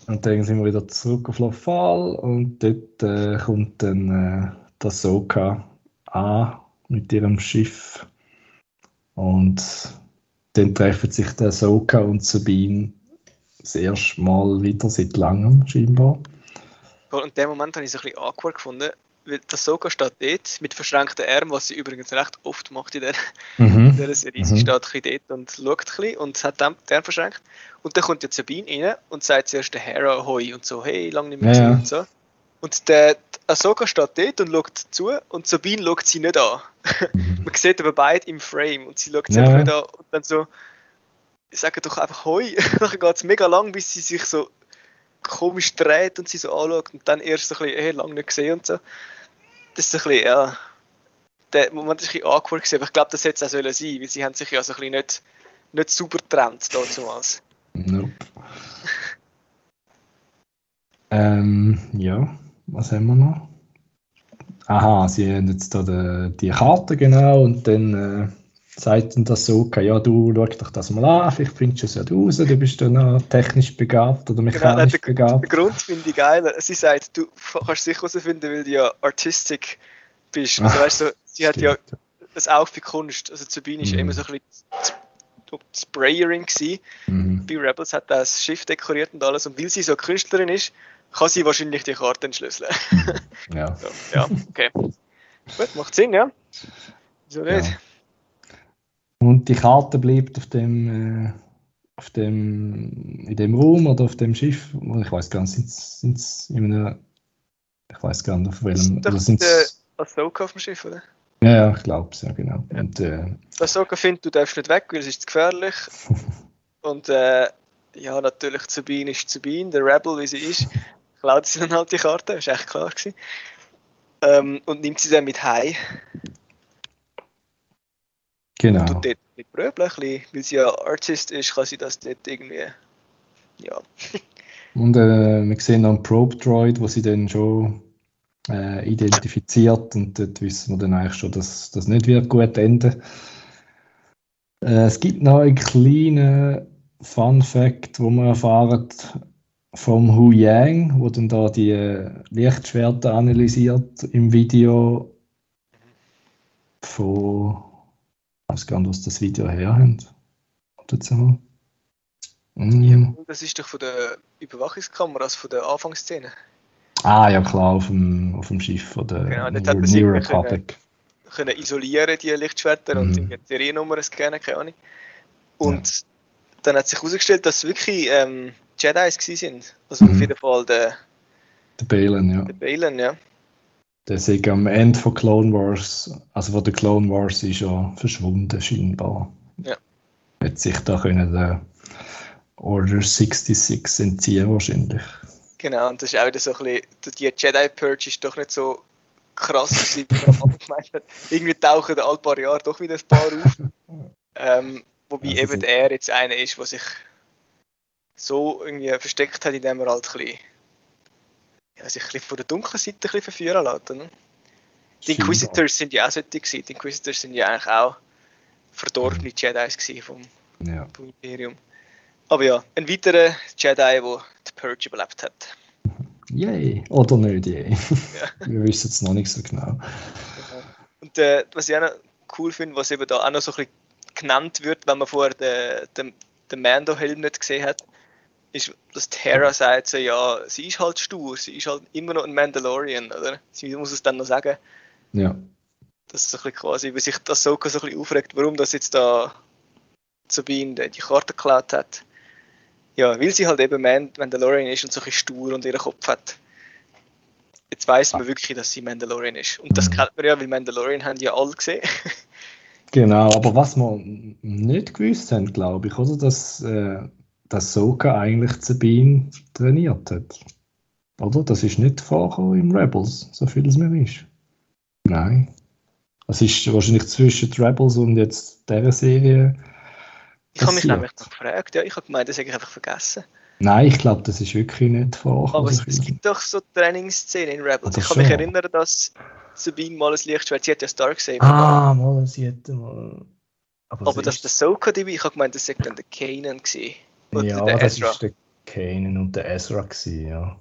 Und dann sind wir wieder zurück auf Lofal und dort äh, kommt dann äh, der Soka an mit ihrem Schiff. Und dann treffen sich der Soka und Sabine das erste Mal wieder seit langem, scheinbar. Und in dem Moment habe ich es ein bisschen awkward gefunden, weil der Soka steht dort mit verschränkten Armen, was sie übrigens recht oft macht in der, mhm. in Serie. Sie mhm. steht ein bisschen dort und schaut ein bisschen und hat den Arm verschränkt. Und dann kommt jetzt Sabine rein und sagt zuerst der Hera Hoi und so, hey, lange nicht mehr ja, und so. Und der Ahsoka steht dort und schaut zu und Sabine schaut sie nicht an. Mhm. Man sieht aber beide im Frame und sie schaut sie ja. nicht an und dann so, sagen doch einfach Hoi. dann geht es mega lang, bis sie sich so komisch dreht und sie so anschaut und dann erst so ein bisschen, hey, lange nicht gesehen und so. Das ist so ein bisschen, ja, der Moment ist ein bisschen awkward gewesen, aber ich glaube, das hätte es auch sein sollen weil sie haben sich ja so ein bisschen nicht, nicht super getrennt damals. Nope. ähm, ja, was haben wir noch? Aha, sie haben jetzt da die, die Karte genau und dann äh, sagt dann das so, okay, ja, du schau doch das mal an, vielleicht findest du es ja raus, du bist dann noch technisch begabt oder mechanisch genau, begabt. Der Grund finde ich geil. Sie sagt, du kannst sicher herausfinden, weil du ja artistic bist. Also, weißt du, sie hat ja das Auge für Kunst. Also Sabine ist mhm. immer so ein bisschen Sprayerin gewesen. Mhm. Bei Rebels hat das Schiff dekoriert und alles. Und weil sie so Künstlerin ist, kann sie wahrscheinlich die Karte entschlüsseln. ja. So, ja, okay. Gut, macht Sinn, ja. Wieso nicht? Ja. Und die Karte bleibt auf dem, äh, auf dem, in dem Raum oder auf dem Schiff. Ich weiß gar nicht, sind es in einem, ich weiß gar nicht auf welchem. Das ist der Ahsoka auf dem Schiff, oder? Ja, ja, ich glaube es, ja, genau. Und, äh, Ahsoka findet, du darfst nicht weg, weil es ist gefährlich. Und äh, ja, natürlich, Sabine ist Sabine, der Rebel, wie sie ist. Klaut sie dann halt die Karte, das war echt klar. Gewesen. Ähm, und nimmt sie dann mit heim. Genau. Und dort mit Bröbeln, weil sie ja Artist ist, kann sie das dort irgendwie, ja. Und äh, wir sehen einen Probe Droid, wo sie dann schon äh, identifiziert und dort wissen wir dann eigentlich schon, dass das nicht wird gut enden. Äh, es gibt noch einen kleinen Fun Fact, wo wir erfahren vom Hu Yang, wo dann da die äh, Lichtschwerter analysiert im Video von ich weiß gar nicht, was das Video herhält. Dazu. Mm. Ja, das ist doch von den Überwachungskameras von der Anfangsszene. Ah, ja klar, auf dem, auf dem Schiff von der genau, New, New Republic. Können, können isolieren, die Lichtschwerter, mhm. und die Seriennummern scannen, keine Ahnung. Und ja. dann hat sich herausgestellt, dass es wirklich ähm, Jedis sind. Also mhm. auf jeden Fall der... Der Balen, ja. Der Balen, ja. Der ist am Ende von Clone Wars, also von der Clone Wars ist ja verschwunden scheinbar. Ja. Hat sich da können der Order 66 entziehen wahrscheinlich. Genau, und das ist auch wieder so ein bisschen, die Jedi Purge ist doch nicht so krass, wie man am gemeint hat. Irgendwie tauchen ein paar Jahre doch wieder ein paar auf. ähm, Wobei Also eben er jetzt einer ist, der sich so irgendwie versteckt hat, indem er halt ein bisschen, ja, sich ein bisschen von der dunklen Seite ein bisschen verführen lässt. Oder? Die. Inquisitors sind ja auch solche gewesen. Die Inquisitors sind ja eigentlich auch verdorbene Jedis gewesen vom, Ja. vom Imperium. Aber ja, ein weiterer Jedi, der die Purge überlebt hat. Yay. Oder nicht yay. Wir wissen es noch nicht so genau. Und äh, was ich auch noch cool finde, was eben da auch noch so ein bisschen genannt wird, wenn man vorher den, den, den Mando-Helm nicht gesehen hat, ist, dass Terra sagt so, ja, sie ist halt stur, sie ist halt immer noch ein Mandalorian, oder? Sie muss es dann noch sagen. Ja. Das ist so ein bisschen quasi, wie sich das Soka so ein bisschen aufregt, warum das jetzt da Sabine die Karte geklaut hat. Ja, weil sie halt eben Mand Mandalorian ist und so ein bisschen stur und ihren Kopf hat. Jetzt weiß man wirklich, dass sie Mandalorian ist. Und das Mhm. kennt man ja, weil Mandalorian haben die ja alle gesehen. Genau, aber was wir nicht gewusst haben, glaube ich, oder, dass, äh, dass Soka eigentlich Sabine trainiert hat. Oder? Das ist nicht vorgekommen im Rebels, so viel es mir ist. Nein. Das ist wahrscheinlich zwischen Rebels und jetzt dieser Serie. Ich habe mich nämlich noch gefragt, ja, ich habe gemeint, das hätte ich einfach vergessen. Nein, ich glaube, das ist wirklich nicht vorgekommen. Aber es, es gibt doch so Trainingsszenen in Rebels. Ich kann mich erinnern, dass Sabine mal ein Lichtschwert, sie hat ja Darksaber. Ah, mal, sie hätte mal. Aber, aber dass ist- der Soka dabei, ich habe gemeint, das sei dann der Kanan gewesen. Oder Ja, der das Ezra. ist der Kanan und der Ezra gewesen, ja.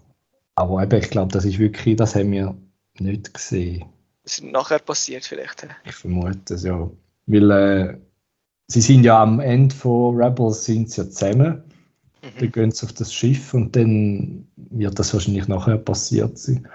Aber eben, ich glaube, das ist wirklich, das haben wir nicht gesehen. Das ist nachher passiert vielleicht. Ich vermute es, ja. Weil äh, sie sind ja am Ende von Rebels sind sie ja zusammen. Dann Mhm. gehen sie auf das Schiff und dann wird das wahrscheinlich nachher passiert sein.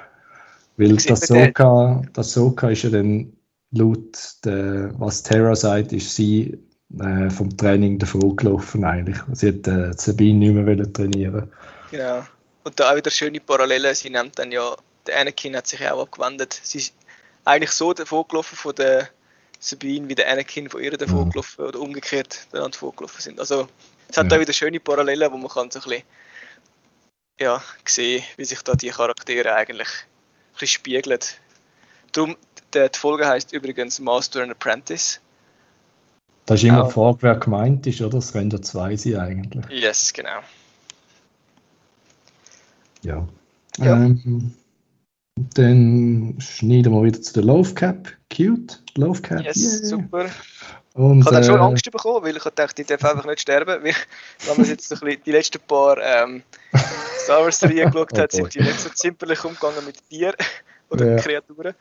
Weil das Soka, das Soka ist ja dann laut der, was Terra sagt, ist sie äh, vom Training davon gelaufen eigentlich. Sie hat äh, Sabine nicht mehr wollen trainieren. Genau. Und da auch wieder schöne Parallelen. Sie nimmt dann ja, der Anakin hat sich auch abgewendet. Sie ist eigentlich so davon gelaufen von der Sabine, wie der Anakin von ihr davon Mhm. gelaufen oder umgekehrt davon gelaufen sind. Also es hat Ja. da wieder schöne Parallelen, wo man kann so ein bisschen ja, sehen, wie sich da die Charaktere eigentlich ein bisschen spiegeln. Darum, die, die Folge heißt übrigens Master and Apprentice. Das ist immer die Frage, wer gemeint ist, oder? Es können ja zwei sein eigentlich. Yes, genau. Ja. Ja. Ähm, dann schneiden wir wieder zu der Love Cap. Cute. Love Cap. Yes, yeah. super. Und, Ich habe dann schon äh, Angst bekommen, weil ich dachte, ich darf einfach nicht sterben. Weil, wenn man jetzt bisschen die letzten paar ähm, Star Wars Serien geschaut Oh hat, boy. sind die nicht so zimperlich umgegangen mit Tieren oder Ja. Kreaturen.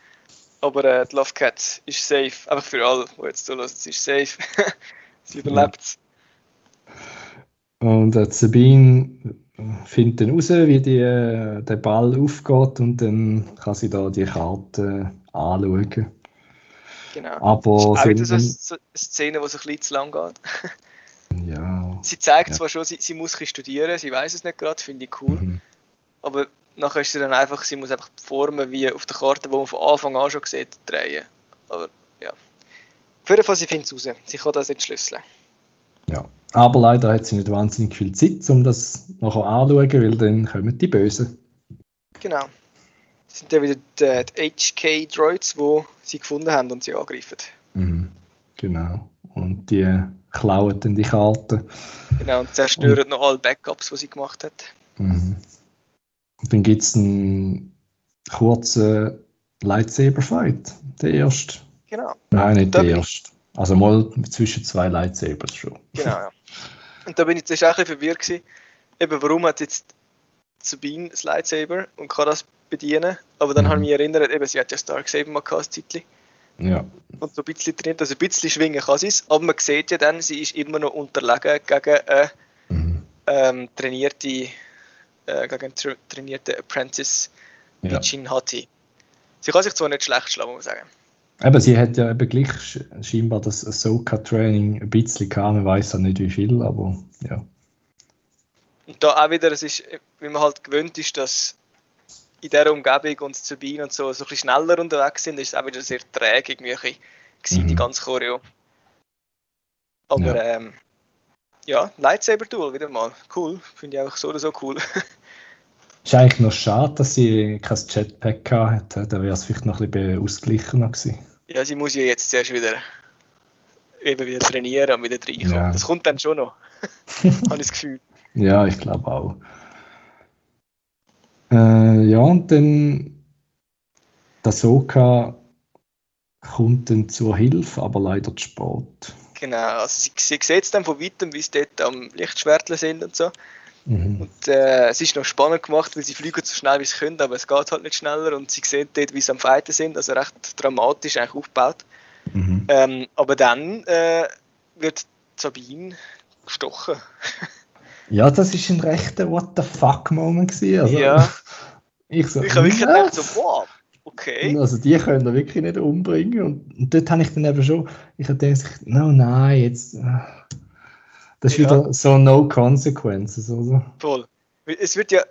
Aber äh, die Love Cat ist safe. Einfach für alle, die jetzt zuhören, sie ist safe. sie überlebt es. Und äh, Sabine findet dann raus, wie die, äh, der Ball aufgeht und dann kann sie da die Karte anschauen. Genau. Aber auch sie wieder so so eine Szene, die so ein bisschen zu lang geht. ja, Sie zeigt Ja. zwar schon, sie, sie muss studieren, sie weiß es nicht gerade, finde ich cool. mhm. Aber nachher ist sie dann einfach, sie muss einfach die Formen wie auf der Karte, die man von Anfang an schon sieht, drehen. Aber ja. Auf jeden Fall, sie findet es raus. Sie kann das nicht schlüsseln. ja. Aber leider hat sie nicht wahnsinnig viel Zeit, um das nachher anzuschauen, weil dann kommen die Bösen. Genau. Das sind dann wieder die, die HK-Droids, die sie gefunden haben und sie angreifen. Mhm. Genau. Und die klauen dann die Karten. Genau, und zerstören noch alle Backups, die sie gemacht hat. Mhm. Und dann gibt es einen kurzen Lightsaber-Fight. Der erste. Genau, Nein, nicht der erste. Also mal zwischen zwei Lightsabers schon. genau, ja. Und da bin ich zuerst auch ein bisschen verwirrt gewesen. Eben, warum hat jetzt Sabine das Lightsaber und kann das bedienen? Aber dann Mhm. habe ich mich erinnert, eben, sie hat ja das Darksaber mal gehabt, Zeitchen. Ja. und so ein bisschen trainiert, also ein bisschen schwingen kann sie es, aber man sieht ja dann, sie ist immer noch unterlegen gegen eine Mhm. ähm, trainierte, äh, gegen einen tra trainierten Apprentice ja. Pichin Hati. Sie kann sich zwar nicht schlecht schlagen, muss man sagen. Eben, sie hat ja eben gleich sch- scheinbar das Ahsoka-Training ein bisschen gehabt. Man weiß ja nicht wie viel, aber ja. Und da auch wieder, es ist, wie man halt gewöhnt ist, dass in dieser Umgebung und Sabine und so, so ein bisschen schneller unterwegs sind, ist es auch wieder sehr träge irgendwie gewesen, die Mhm. ganze Choreo. Aber Ja. ähm, ja, Lightsaber-Duel wieder mal. Cool. Finde ich auch so oder so cool. Ist eigentlich noch schade, dass sie kein Jetpack gehabt hat. Da wäre es vielleicht noch ein bisschen ausgeglichener gewesen. Ja, sie muss ja jetzt zuerst wieder eben wieder trainieren und wieder reinkommen. Ja. Das kommt dann schon noch, habe ich das Gefühl. Ja, ich glaube auch. Äh, ja, und dann der Soka kommt dann zur Hilfe, aber leider zu spät. Genau, also sie, sie sieht es dann von weitem, wie sie dort am Lichtschwerteln sind und so. Mhm. Und äh, es ist noch spannend gemacht, weil sie fliegen so schnell wie sie können, aber es geht halt nicht schneller und sie sehen dort, wie sie am Fighten sind, also recht dramatisch eigentlich aufgebaut. Mhm. Ähm, aber dann äh, wird Sabine gestochen. Ja, das ist ein rechter What the fuck Moment gewesen. Also, Ja. Ich, so, Ich habe wirklich gedacht, so, wow, okay. Also die können wir wirklich nicht umbringen. Und, und dort habe ich dann eben schon, ich habe gedacht, no, nein, jetzt. äh, Das ist Ja. wieder so no consequences, oder? Voll. Es wird ja,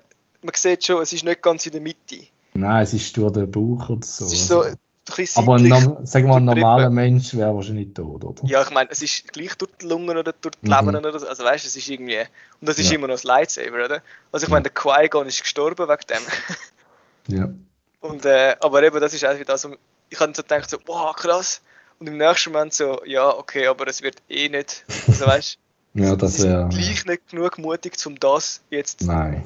man sieht schon, es ist nicht ganz in der Mitte. Nein, es ist durch den Bauch oder so. Es ist so ein bisschen Aber ein, wir mal, ein normaler. Mensch wäre wahrscheinlich tot, oder? Ja, ich meine, es ist gleich durch die Lungen oder durch die Mhm. Leber oder so. Also weißt du, es ist irgendwie. Und das ist Ja. immer noch das Lightsaber, oder? Also ich meine, der Qui-Gon ist gestorben wegen dem. Ja. Und, äh, aber eben, das ist auch wieder so. Ich habe so gedacht, so, wow, krass. Und im nächsten Moment so, ja, okay, aber es wird eh nicht. Also weißt Ja, du, das wäre. gleich nicht genug mutig, um das jetzt Nein.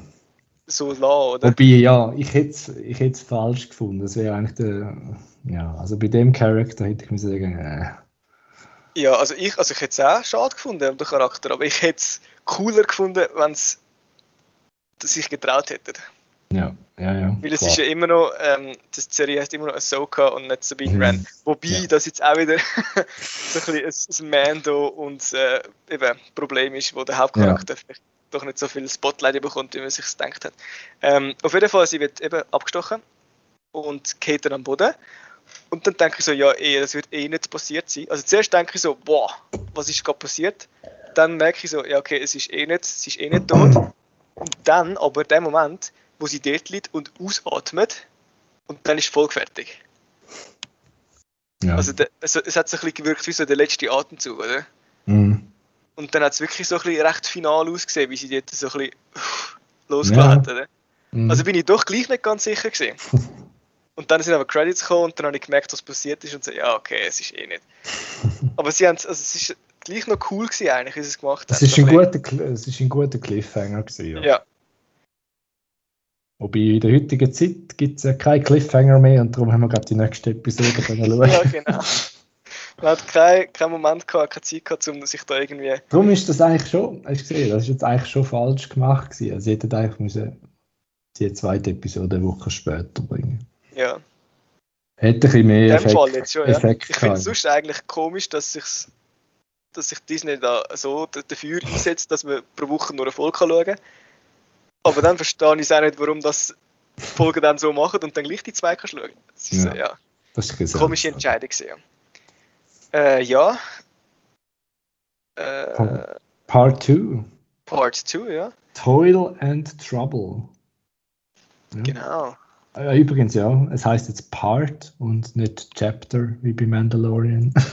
so zu lassen, oder? Wobei, ja, ich hätte es ich hätt's falsch gefunden. Das wäre eigentlich der. Ja, also bei dem Charakter hätte ich mir sagen, äh, Ja, also ich, also ich hätte es auch schade gefunden, den Charakter, aber ich hätte es cooler gefunden, wenn es sich getraut hätten. Ja, ja, ja. Weil es klar. ist ja immer noch, ähm, die Serie heißt immer noch Ahsoka und nicht Sabine Mhm. Wren. Wobei Ja. das jetzt auch wieder so ein bisschen ein, Mando und äh, eben Problem ist, wo der Hauptcharakter vielleicht doch nicht so viel Spotlight bekommt, wie man sich gedacht hat. Ähm, auf jeden Fall, sie wird eben abgestochen und geht dann am Boden. Und dann denke ich so, ja, eh, das wird eh nicht passiert sein. Also zuerst denke ich so, boah, was ist gerade passiert? Dann merke ich so, ja, okay, es ist eh nicht, sie ist eh nicht tot. Und dann aber der Moment, wo sie dort liegt und ausatmet, und dann ist die Folge fertig. Ja. Also, der, also es hat so ein bisschen gewirkt wie so der letzte Atemzug, oder? Mhm. Und dann hat es wirklich so ein bisschen recht final ausgesehen, wie sie dort so ein bisschen losgelassen hat, oder? Mhm. Also bin ich doch gleich nicht ganz sicher gewesen. Und dann sind aber Credits gekommen und dann habe ich gemerkt, was passiert ist und so, ja, okay, es ist eh nicht. Aber sie haben also es ist gleich noch cool gewesen eigentlich, wie sie es gemacht es, haben. ist So ein bisschen- guter, es ist ein guter Cliffhanger gewesen, ja. Ja, Wobei in der heutigen Zeit gibt es ja keinen Cliffhanger mehr und darum haben wir gerade die nächste Episode können schauen. ja, genau. Man hat keinen kein Moment gehabt, keine Zeit gehabt, um sich da irgendwie. Darum ist das eigentlich schon, hast du gesehen, das ist jetzt eigentlich schon falsch gemacht gewesen. Also sie hätten eigentlich müssen die zweite Episode eine Woche später bringen. Ja, Hätte ein bisschen mehr in dem Effekt, Fall jetzt schon, ja. Effekt Ich finde es sonst eigentlich komisch, dass sich dass sich Disney da so dafür einsetzt, dass man pro Woche nur eine Folge schauen kann. Aber dann verstehe ich auch nicht, warum das die Folgen dann so machen und dann gleich die zwei kannst schauen. Das ist Ja. ja, ja Das ist gesagt. komische Entscheidung ja. Äh, ja. Äh. Part 2. Part 2, ja. Toil and Trouble. Ja. Genau. Äh, Übrigens, ja, es heißt jetzt Part und nicht Chapter wie bei Mandalorian.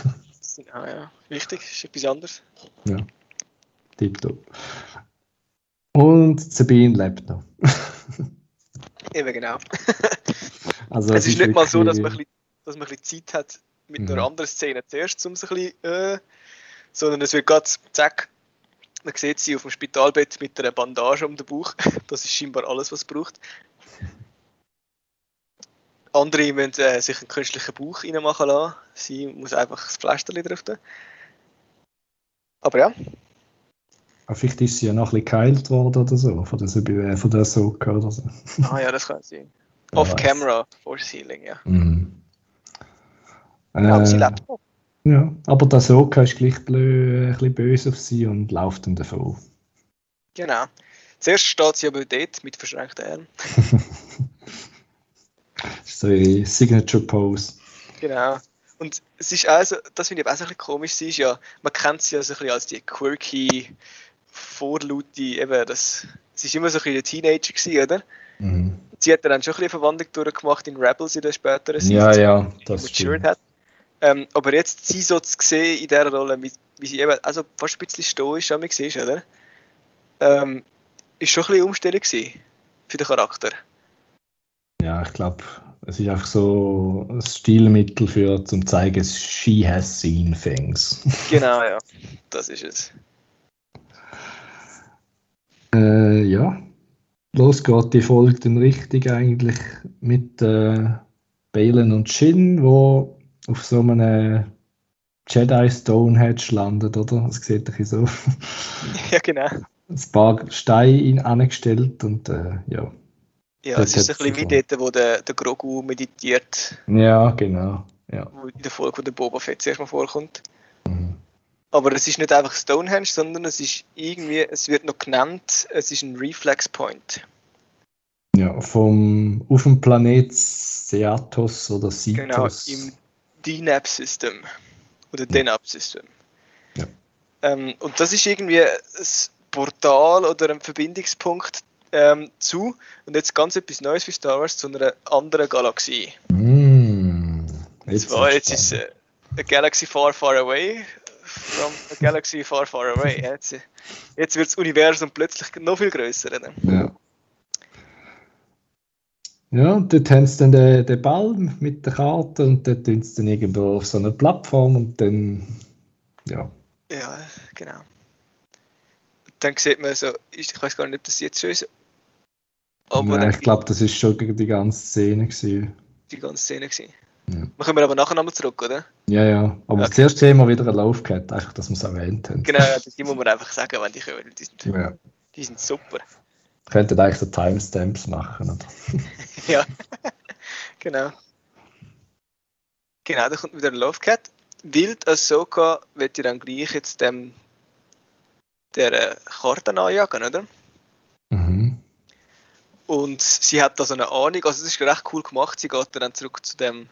Ah, ja. Wichtig, ist etwas anderes. ja. Tipptopp. Und Sabine lebt noch. Eben genau. Also, es ist nicht mal so, dass man, bisschen, dass man ein bisschen Zeit hat mit Mhm. einer anderen Szene zuerst, um es ein bisschen, äh, sondern es wird gerade, zack, man sieht sie auf dem Spitalbett mit einer Bandage um den Bauch. Das ist scheinbar alles, was es braucht. Andere müssen äh, sich einen künstlichen Bauch reinmachen lassen. Sie muss einfach das Pflasterli drauf tun. Aber ja, Vielleicht ist sie ja noch ein bisschen geheilt worden oder so, von der, äh, von der Soka oder so. ah, ja das kann sein. Off-Camera, Force Healing, ja. Mhm. Aber sie Äh, lebt noch. ja, aber der Soka ist gleich blö, ein bisschen böse auf sie und läuft dann davon. Genau. Zuerst steht sie aber dort mit verschränkten Armen. Das ist so ihre Signature Pose. Genau. Und es ist also, das finde ich auch so ein bisschen komisch, sie ist ja, man kennt sie ja so ein bisschen als die quirky, vorlaute, eben das, sie ist immer so ein bisschen Teenager gewesen, oder? Mhm. Sie hat dann schon ein bisschen Verwandlung durchgemacht in Rebels in der späteren Ja, Season, ja, die das stimmt. hat. Ähm, aber jetzt sie so zu sehen in dieser Rolle, wie, wie sie eben, also fast ein bisschen stoisch an mich ist, oder? Ähm, ist schon ein bisschen Umstellung gewesen für den Charakter. Ja, ich glaube, es ist einfach so ein Stilmittel für zum zeigen, she has seen things. Genau, ja, das ist es. Äh, ja, los geht die Folge dann richtig eigentlich mit äh, Balen und Shin, wo auf so einem Jedi Stonehenge landet, oder? Das sieht ein so. ja, genau. Ein paar Steine angestellt und äh, ja. Ja, es ist ein bisschen wie dort, wo der, der Grogu meditiert. Ja, genau. Ja. Wo in der Folge, wo der Boba Fett zuerst mal vorkommt. Mhm. Aber es ist nicht einfach Stonehenge, sondern es ist irgendwie, es wird noch genannt, es ist ein Reflex Point. Ja, vom, auf dem Planet Seatos oder Sitos. Genau, im DNAP-System oder DNAP-System. Ja. Ähm, und das ist irgendwie ein Portal oder ein Verbindungspunkt ähm, zu, und jetzt ganz etwas Neues für Star Wars, zu einer anderen Galaxie. Mm, jetzt, zwar, jetzt ist es a Galaxy Far Far Away from a Galaxy Far Far Away. Jetzt, jetzt wird das Universum plötzlich noch viel größer. Ja. Ja, und dort haben sie dann den, den Ball mit der Karte und dort tun sie dann irgendwo auf so einer Plattform und dann, ja. Ja, genau. Dann sieht man so, ich weiß gar nicht, ob das jetzt schon ist. Aber Nein, ich glaube, das ist schon die ganze Szene. Gewesen. Die ganze Szene gewesen. Ja. Wir kommen aber nachher nochmal zurück, oder? Ja, ja. Aber okay. zuerst sehen wir wieder einen Lauf gehabt, einfach, dass wir es erwähnt haben. Genau, die muss man einfach sagen, wenn die kommen. Die sind, ja. die sind super. Könntet eigentlich so Timestamps machen, oder? ja, genau. Genau, da kommt wieder ein Love Cat. Wild Ahsoka wird ihr dann gleich jetzt dem der äh, Karte anjagen, oder? Mhm. Und sie hat da so eine Ahnung, also das ist recht cool gemacht, sie geht dann zurück zu dem,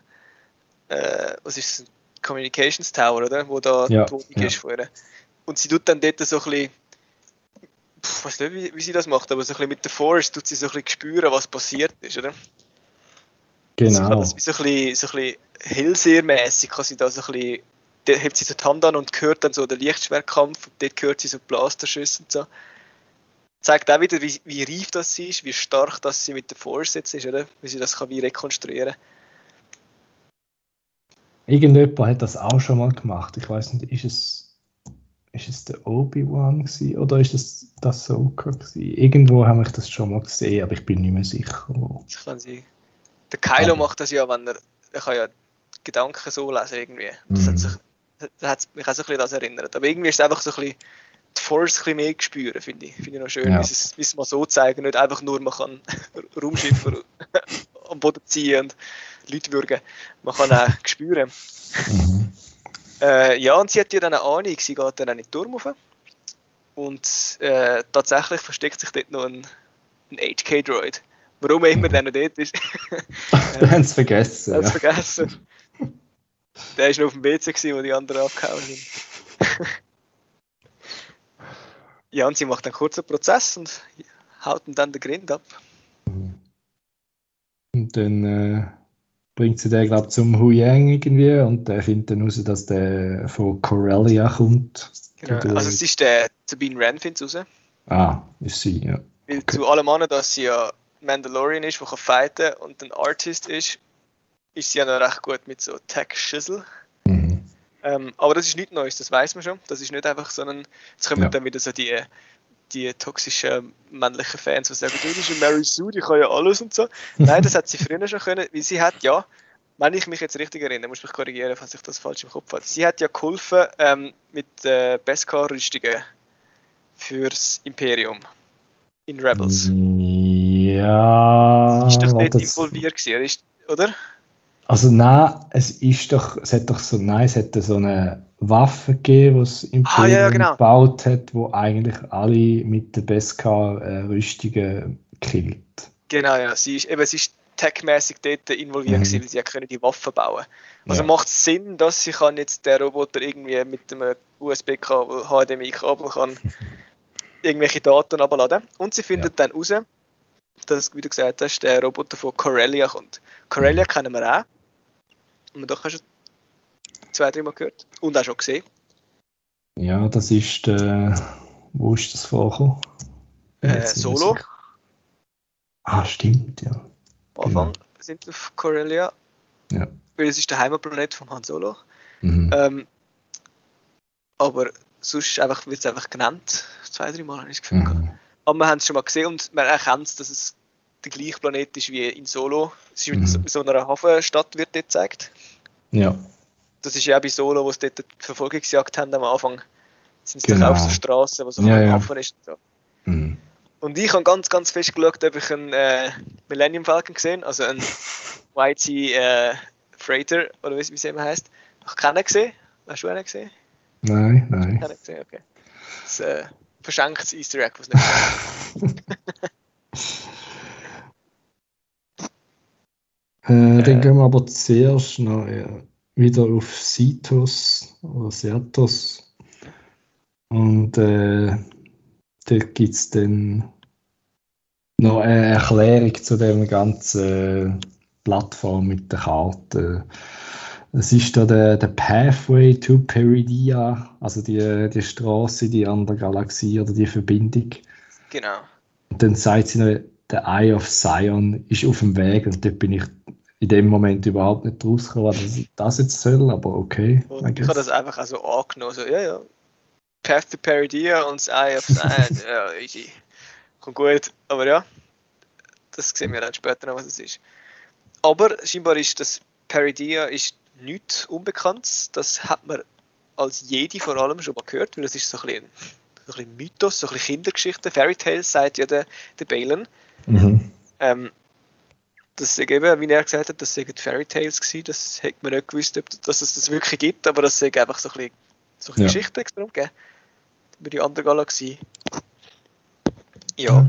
äh, was ist das, Communications Tower, oder? Wo da ja, die Wohnung ja. ist vorher. Und sie tut dann dort so ein bisschen ich weiß nicht, wie, wie, sie das macht, aber so ein bisschen mit der Force tut sie so ein bisschen spüren, was passiert ist, oder? Genau. Sie kann das wie so ein bisschen, so ein bisschen Hellsehermäßig kann sie da so ein bisschen, da hebt sie so die Hand an und hört dann so den Lichtschwertkampf und dort hört sie so Blasterschüsse und so. Zeigt auch wieder, wie, wie reif das sie ist, wie stark das sie mit der Force jetzt ist, oder? Wie sie das kann wie rekonstruieren Irgendjemand hat das auch schon mal gemacht. Ich weiß nicht, ist es ist es der Obi-Wan oder ist es das gewesen? Irgendwo habe ich das schon mal gesehen, aber ich bin nicht mehr sicher. Das kann sein. Der Kylo ah. macht das ja, wenn er, er kann ja Gedanken so lesen irgendwie. Das mm. hat, mhm. sich, das hat mich auch so ein bisschen das erinnert. Aber irgendwie ist es einfach so ein bisschen die Force ein bisschen mehr spüren, finde ich. Finde ich noch schön, ja. wie, es, wie es mal so zeigen, nicht einfach nur, man kann Raumschiffe am Boden ziehen und Leute würgen. Man kann auch spüren. Mhm. Äh, ja, und sie hat ja dann eine Ahnung, sie geht dann in den Turm rauf. Und äh, tatsächlich versteckt sich dort noch ein, ein HK-Droid. Warum immer der noch dort ist. Wir haben es vergessen. ja. vergessen. Der war noch auf dem WC, gewesen, wo die anderen abgehauen sind. ja, und sie macht einen kurzen Prozess und haut dann den Grind ab. Und dann äh, bringt sie den, glaube ich, zum Hu Yang irgendwie und der findet dann raus, dass der von Corellia kommt. Genau. Also es ist der Sabine Wren findet raus. Ah, ist sie, ja. Weil okay. zu allem anderen, dass sie ja Mandalorian ist, der kann fighten und ein Artist ist, ist sie ja noch recht gut mit so Tech-Schüssel. Mhm. Ähm, aber das ist nichts Neues, das weiß man schon. Das ist nicht einfach so ein. Jetzt kommen ja. dann wieder so die die toxischen männlichen Fans, die sagen, das ist eine Mary Sue, die kann ja alles und so. Nein, das hat sie früher schon können, weil sie hat ja, wenn ich mich jetzt richtig erinnere, muss ich mich korrigieren, falls ich das falsch im Kopf habe, sie hat ja geholfen ähm, mit äh, Beskar-Rüstungen fürs Imperium in Rebels. Ja. Ist doch nicht involviert gewesen, oder? Also nein, es ist doch, es hat doch so, nein, es hätte so eine Waffe gegeben, die es im ah, ja, ja, genau. gebaut hat, wo eigentlich alle mit der Beskar-Rüstungen äh, killt. Genau, ja, sie ist, eben, sie ist techmäßig dort involviert mhm. gewesen, weil sie können die Waffen bauen. Also ja. macht es Sinn, dass sie kann jetzt der Roboter irgendwie mit einem USB-Kabel, HDMI-Kabel kann irgendwelche Daten abladen und sie findet ja. dann raus, dass, wie du gesagt hast, der Roboter von Corellia kommt. Corellia mhm. kennen wir auch. Und doch hast du zwei, dreimal gehört und auch schon gesehen. Ja, das ist der. Wo ist das vorgekommen? Äh, Solo. Ah, stimmt, ja. Am Anfang. Genau. sind auf Corellia. Ja. Weil es ist der Heimatplanet von Han Solo. Mhm. Ähm, aber sonst einfach, wird es einfach genannt. Zwei, drei Mal habe ich das Gefühl gehabt. Mhm. Aber wir haben es schon mal gesehen und man erkennt, dass es der gleiche Planet ist wie in Solo. Es ist Mhm. so einer Hafenstadt wird dort gezeigt. Ja. Das ist ja auch bei Solo, wo sie dort die Verfolgungsjagd haben am Anfang. Sind sie Genau. doch auf der Straße, wo so Ja, ja. Hafen ist. Und, so. Mhm. und ich habe ganz, ganz fest geschaut, ob ich einen äh, Millennium Falcon gesehen also einen YT äh, Freighter, oder wie, wie es immer heißt. Noch keinen gesehen? Hast du einen gesehen? Nein, nein. Keinen gesehen, okay. Das äh, verschenktes Easter Egg, was nicht Äh, dann gehen wir aber zuerst noch äh, wieder auf Sitos oder Seatos. Und äh, da gibt es dann noch eine Erklärung zu dem ganzen Plattform mit der Karte. Es ist da der, der Pathway to Peridia, also die, die Straße die andere Galaxie oder die Verbindung. Genau. Und dann sagt sie noch, der Eye of Zion ist auf dem Weg und dort bin ich in dem Moment überhaupt nicht rausgekommen, was das jetzt soll, aber okay. Und ich habe das einfach auch so angenommen. So, ja, ja. Path to Peridia und das Eye of Zion. ja, easy. Kommt gut. Aber ja, das sehen wir dann später noch, was es ist. Aber scheinbar ist das Peridia ist nichts Unbekanntes. Das hat man als Jedi vor allem schon mal gehört, weil es ist so ein bisschen, so ein bisschen Mythos, so ein bisschen Kindergeschichte. Fairy Tales sagt ja der, der Balen. Mhm. Ähm, das sei eben, wie er gesagt hat, das seien Fairy Tales gewesen. Das hätte man nicht gewusst, ob, dass es das wirklich gibt, aber das sei einfach so ein bisschen, so ein bisschen Ja. Geschichte extra gegeben. Über die andere Galaxie. Ja,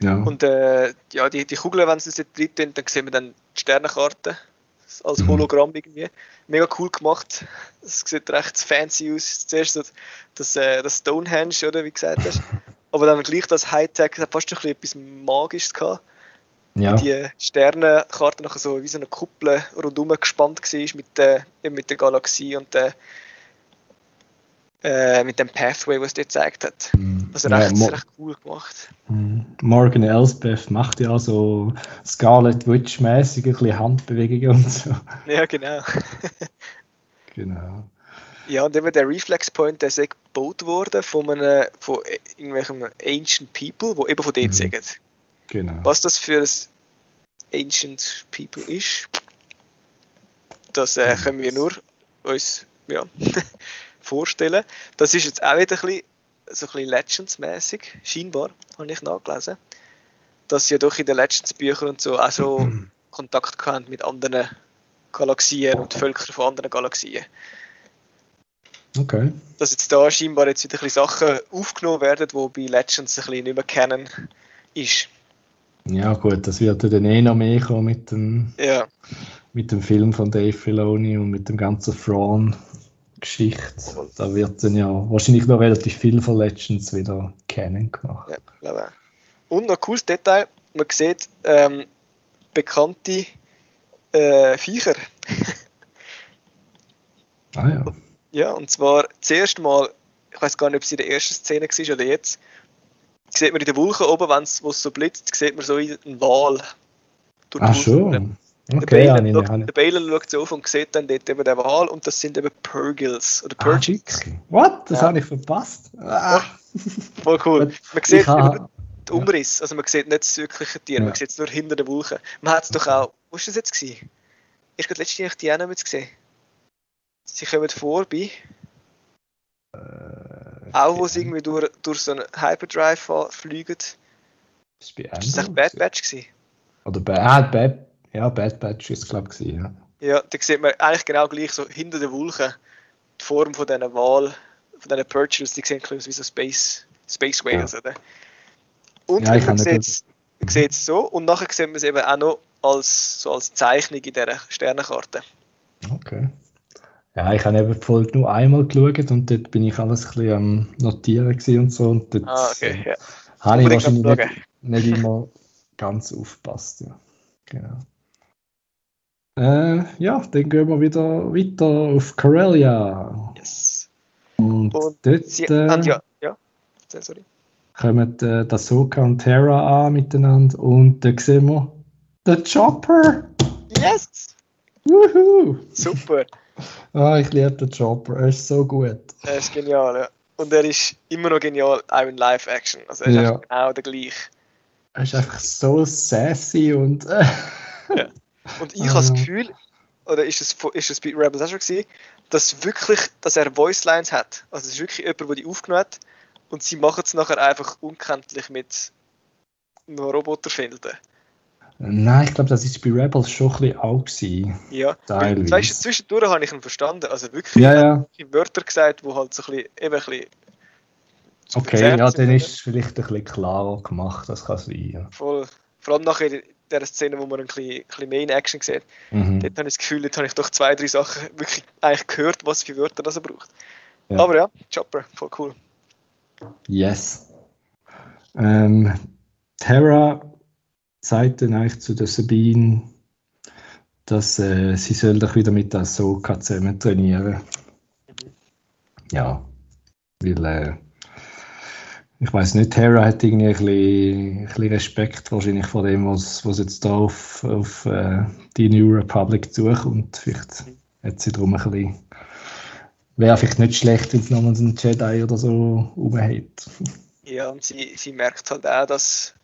Ja. und äh, ja, die, die Kugeln, wenn sie es drin tun, dann sehen wir dann die Sternenkarte als Mhm. Hologramm irgendwie. Mega cool gemacht. Es sieht recht fancy aus. Zuerst so das, äh, das Stonehenge, oder wie gesagt hast. Aber dann gleich das Hightech, das hat fast ein bisschen etwas Magisches gehabt. Ja. die Sternenkarte nachher so wie so eine Kuppel rundum gespannt war mit der, mit der Galaxie und der, äh, mit dem Pathway, was es dir gezeigt hat. Mhm. Also Ja, recht, Mo- recht cool gemacht. Mhm. Morgan Elsbeth macht ja so Scarlet Witch-mäßig ein bisschen Handbewegungen und so. Ja, genau. Genau. Ja, und eben der Reflex Point, der ist gebaut worden von, einem, von irgendwelchen Ancient People, die eben von dort Mhm. sagen. Genau. Was das für ein Ancient People ist, das äh, können wir nur uns ja, vorstellen. Das ist jetzt auch wieder ein bisschen, so ein bisschen Legends-mäßig, scheinbar, habe ich nachgelesen. Dass sie ja doch in den Legends-Büchern und so auch so Kontakt hatten mit anderen Galaxien und Völkern von anderen Galaxien. Okay. Dass jetzt da scheinbar jetzt wieder ein bisschen Sachen aufgenommen werden, die bei Legends ein bisschen nicht mehr kennen, ist. Ja gut, das wird ja dann eh noch mehr kommen mit dem, Ja. mit dem Film von Dave Filoni und mit dem ganzen Thrawn-Geschichte. Da wird dann ja wahrscheinlich noch relativ viel von Legends wieder kennen gemacht. Ja, glaube. Und noch ein cooles Detail, man sieht ähm, bekannte äh, Viecher. Ah ja. Ja, und zwar das erste Mal, ich weiß gar nicht, ob es in der ersten Szene war oder jetzt, sieht man in der Wolke oben, wenn es so blitzt, sieht man so einen Wal. Ah schon. Der Okay, habe Balen, ich schaut, der schaut so auf und sieht dann dort eben den Wal und das sind eben Purgils oder Ah, Purgils. wirklich? What? Das Ja. habe ich verpasst. Ah. Voll cool. Man sieht über den Umriss, also man sieht nicht das wirkliche Tier, Ja. man sieht es nur hinter der Wolke. Man hat es doch auch, wo ist das jetzt gewesen? Ich habe letztes Jahr die auch noch gesehen. Sie kommen vorbei, Äh, auch wo sie irgendwie durch, durch so einen Hyperdrive fliegen. Das Ist das Bad. Batch gewesen? Oder Bad, ah, Bad, ja, Bad Batch ist es, glaube ich, ja. Ja, da sieht man eigentlich genau gleich so hinter der Wolke die Form von diesen Wal, von diesen Purchase, die sehen aus wie so Space, Space Whales, oder? Und Ja, man sieht es so und nachher sieht man es eben auch noch als, so als Zeichnung in dieser Sternenkarte. Okay. Ja, ich habe eben die Folge nur einmal geschaut und dort bin ich alles ein bisschen am Notieren und so. Und dort Ah, okay, ja. äh, habe ich wahrscheinlich nicht, nicht immer ganz aufgepasst. Ja. Genau. Äh, ja, dann gehen wir wieder weiter auf Corellia. Yes. Und, Und dort Sie äh, ja, ja, sorry. kommen äh, Ahsoka und Terra an miteinander und dann sehen wir Der Chopper! Yes! Wuhu! Super! Ah, ich liebe den Chopper, er ist so gut. Er ist genial, ja. Und er ist immer noch genial, auch in Live-Action. Also er ist Ja. genau der gleiche. Er ist einfach so sassy und. Äh, Und ich habe das Ah. Gefühl, oder ist es, ist es bei Rebels auch schon gewesen, dass wirklich, dass er Voice Lines hat. Also es ist wirklich jemand, der die aufgenommen hat und sie machen es nachher einfach unkenntlich mit einem Roboter finden. Nein, ich glaube, das ist bei Rebels schon ein bisschen auch gewesen. Ja. Teilweise. Weißt du, zwischendurch habe ich ihn verstanden. Also wirklich, Ja, ja. die Wörter gesagt, wo halt so ein bisschen, eben ein bisschen Okay, ja, dann ist es vielleicht ein bisschen klarer gemacht, das kann sein. Ja. Voll. Vor allem nachher in der Szene, wo man ein bisschen, ein bisschen mehr in Action sieht. Mhm. Dort habe ich das Gefühl, dort habe ich doch zwei, drei Sachen wirklich eigentlich gehört, was für Wörter das er braucht. Ja. Aber ja, Chopper, voll cool. Yes. Ähm, Terra dann eigentlich zu der Sabine, dass äh, sie soll doch wieder mit der Ahsoka zusammen trainieren. Ja, weil äh, ich weiß nicht, Terra hat irgendwie ein bisschen, ein bisschen Respekt wahrscheinlich vor dem, was, was jetzt da auf, auf äh, die New Republic zukommt. Vielleicht hat sie darum ein bisschen Wäre vielleicht nicht schlecht, wenn es nochmal so einen Jedi oder so rumhat. Ja, und sie, sie merkt halt auch, dass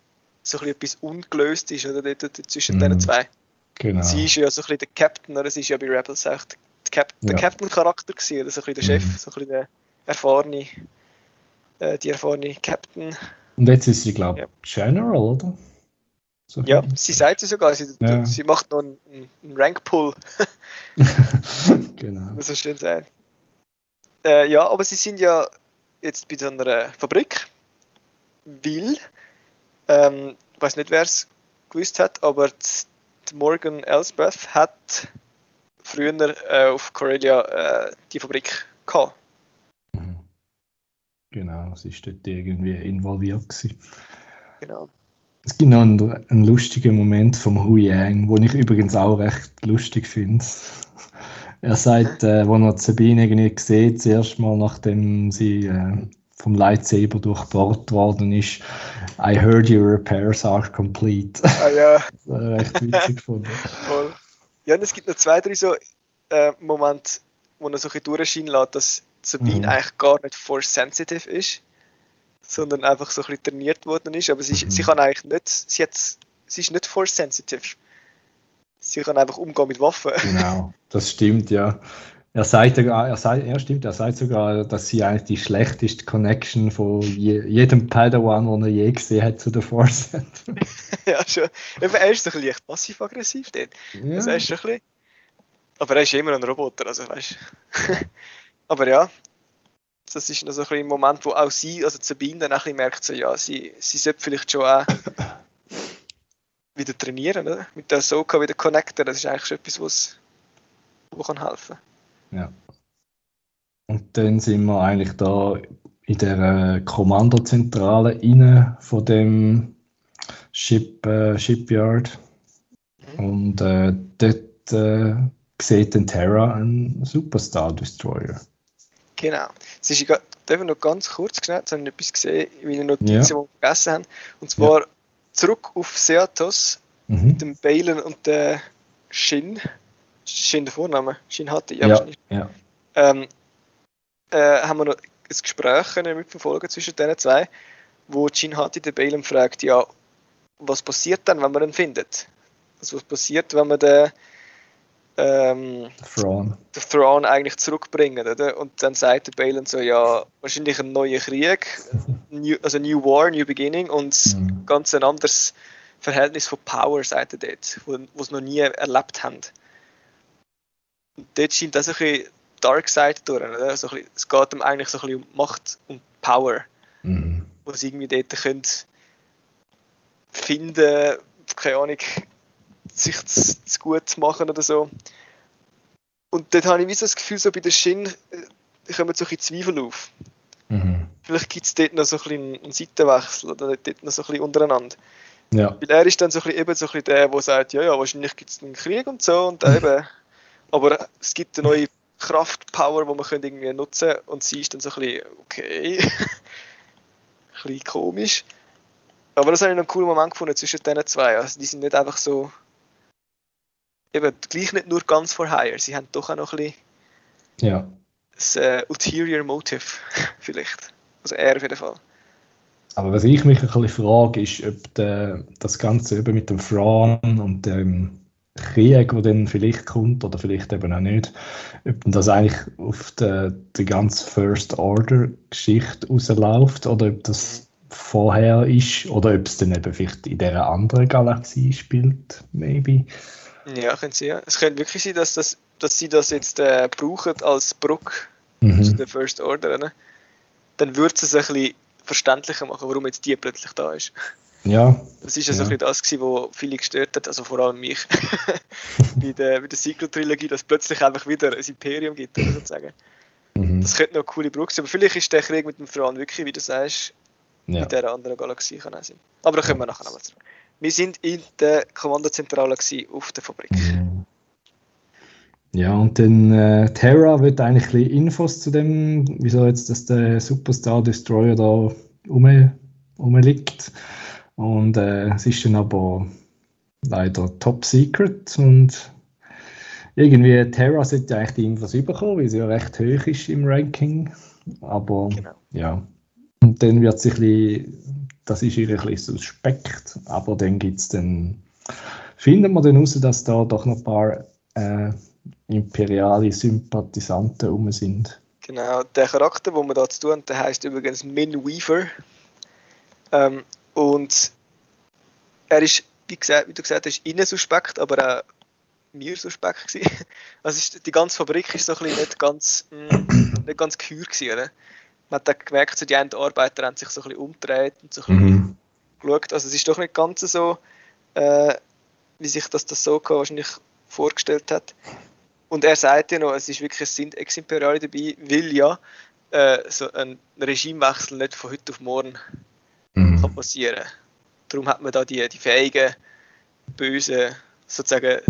so ein bisschen etwas ungelöst ist, oder dort, zwischen Mhm. diesen zwei. Genau. Sie ist ja so ein bisschen der Captain, oder? Sie ist ja bei Rebels auch der, Cap der Ja. Captain-Charakter gewesen, oder so ein bisschen der Mhm. Chef, so ein bisschen der erfahrene, äh, die erfahrene Captain. Und jetzt ist sie, glaube ich, Ja. General, oder? So. Ja, sie sagt sie sogar, sie, Ja. sie macht noch einen, einen Rank-Pull, genau. muss man schön sagen. Äh, ja, aber sie sind ja jetzt bei so einer Fabrik, weil, ähm, ich weiß nicht, wer es gewusst hat, aber die Morgan Elsbeth hat früher äh, auf Corellia äh, die Fabrik gehabt. Genau, sie ist dort irgendwie involviert gewesen. Genau. Es gibt noch einen, einen lustigen Moment vom Hu Yang, den ich übrigens auch recht lustig finde. Er sagt, äh, wo er Sabine irgendwie sieht, zuerst mal nachdem sie äh, vom Lightsaber durchbohrt worden ist, I heard your repairs are complete. Ah ja, Das war recht witzig gefunden. voll. Ja, und es gibt noch zwei, drei so äh, Momente, wo er so ein bisschen durchscheinen lässt, dass Sabine Mhm. eigentlich gar nicht force sensitive ist, sondern einfach so ein bisschen trainiert worden ist. Aber sie, ist- Mhm. sie kann eigentlich nicht, sie, hat, sie ist nicht force sensitive. Sie kann einfach umgehen mit Waffen. Genau, das stimmt, ja. Er sagt sogar, er sagt, ja stimmt, er sagt sogar, dass sie eigentlich die schlechteste Connection von je, jedem Padawan, den er je gesehen hat, zu der Force hat. ja, schon. Er ist bisschen leicht passiv-aggressiv dort. Ja. Das ist schon ein bisschen. Aber er ist immer ein Roboter, also weißt du. Aber ja, das ist noch so ein, bisschen ein Moment, wo auch sie, also Sabine, dann auch ein bisschen merkt, so, ja, sie, sie sollte vielleicht schon auch wieder trainieren, oder? Mit der Soka wieder connecten, das ist eigentlich schon etwas, was, was kann helfen Ja. Und dann sind wir eigentlich da in der äh, Kommandozentrale inne von dem Ship, äh, Shipyard. Und äh, dort äh, sieht dann Terra einen Superstar Destroyer. Genau. Es ist ich noch ganz kurz schnell, jetzt habe ich etwas gesehen, meine Notizen, Ja. die wir vergessen haben. Und zwar zurück auf Seatos, Mhm. mit dem Balen und der Shin. Shin der Vorname? Shin hatte, ja, Ja, wahrscheinlich. ja. ähm, äh, haben wir noch ein Gespräch mitverfolgen zwischen den zwei, wo Jin Hati den Balen fragt, ja, was passiert dann, wenn man ihn findet? Also was passiert, wenn man den, ähm, Thrawn. den Thrawn eigentlich zurückbringen, oder? Und dann sagt der Balen so, ja, wahrscheinlich ein neuer Krieg, new, also New War, New Beginning und Mhm. ganz ein anderes Verhältnis von Power, sagt er dort, wo, sie noch nie erlebt haben. Dort scheint das ein bisschen Dark Side durch, oder? So bisschen, es geht ihm eigentlich so ein bisschen um Macht und Power, Mhm. wo sie irgendwie dort können finden, keine Ahnung, sich zu, zu gut machen oder so. Und dort habe ich wie so das Gefühl, so bei der Shin äh, kommen so ein Zweifel auf. Mhm. Vielleicht gibt es dort noch so ein bisschen einen Seitenwechsel oder dort noch so ein bisschen untereinander. Ja. Weil er ist dann so ein bisschen, eben so ein bisschen der, der sagt, ja, ja, wahrscheinlich gibt es einen Krieg und so und eben, aber es gibt eine neue Kraft, Power, die man könnte irgendwie nutzen und sie ist dann so ein bisschen, okay, ein bisschen komisch. Aber das habe ich noch einen coolen Moment gefunden zwischen diesen zwei. Also die sind nicht einfach so eben gleich nicht nur ganz for hire, sie haben doch auch noch ein bisschen Ja. das äh, ulterior motive, vielleicht. Also er auf jeden Fall. Aber was ich mich ein bisschen frage, ist, ob der, das Ganze eben mit dem Fran und dem Krieg, der dann vielleicht kommt oder vielleicht eben auch nicht, ob das eigentlich auf die, die ganze First Order Geschichte rausläuft oder ob das vorher ist oder ob es dann eben vielleicht in dieser anderen Galaxie spielt, maybe. Ja, können sie ja. Es könnte wirklich sein, dass, das, dass sie das jetzt äh, brauchen als Brücke zu Mhm. der First Order. Ne? Dann würde es ein bisschen verständlicher machen, warum jetzt die plötzlich da ist. Ja, Das ist ja so ein bisschen das, gewesen, was viele gestört hat, also vor allem mich, bei der, bei der Sequel-Trilogie, dass es plötzlich einfach wieder ein Imperium gibt, sozusagen. mhm. Das könnte noch eine coole Brücke sein, aber vielleicht ist der Krieg mit dem Fran wirklich, wie du sagst, ja. in dieser anderen Galaxie kann auch sein. Aber da kommen wir nachher nochmal zurück. Wir sind in der Kommandozentrale auf der Fabrik. Mhm. Ja, und dann äh, Terra wird eigentlich ein bisschen Infos zu dem, wieso jetzt dass der Superstar Destroyer da rum, rumliegt. Und äh, es ist dann aber leider top secret und irgendwie Terra sollte eigentlich die Infos bekommen, weil sie ja recht hoch ist im Ranking. Aber Genau. ja, und dann wird sich ein bisschen, das ist ihr ein bisschen suspekt, aber dann gibt es dann, finden wir dann raus, dass da doch noch ein paar äh, imperiale Sympathisanten rum sind. Genau, der Charakter, den wir da zu tun haben, der heißt übrigens Min Weaver. Ähm, und er ist, wie, gesagt, wie du gesagt hast, innen suspekt, aber auch mir suspekt gewesen. Also ist, die ganze Fabrik ist so ein bisschen nicht ganz, mm, nicht ganz geheuer gewesen, oder? Man hat dann gemerkt, so die einen Arbeiter haben sich so ein bisschen umgedreht und so ein bisschen Mhm. geschaut. Also es ist doch nicht ganz so, äh, wie sich das das so wahrscheinlich vorgestellt hat. Und er sagt ja noch, es ist wirklich es sind Ex-Imperiale dabei, weil ja äh, so ein Regimewechsel nicht von heute auf morgen kann Mhm. passieren. Darum hat man da die, die fähigen, bösen, sozusagen,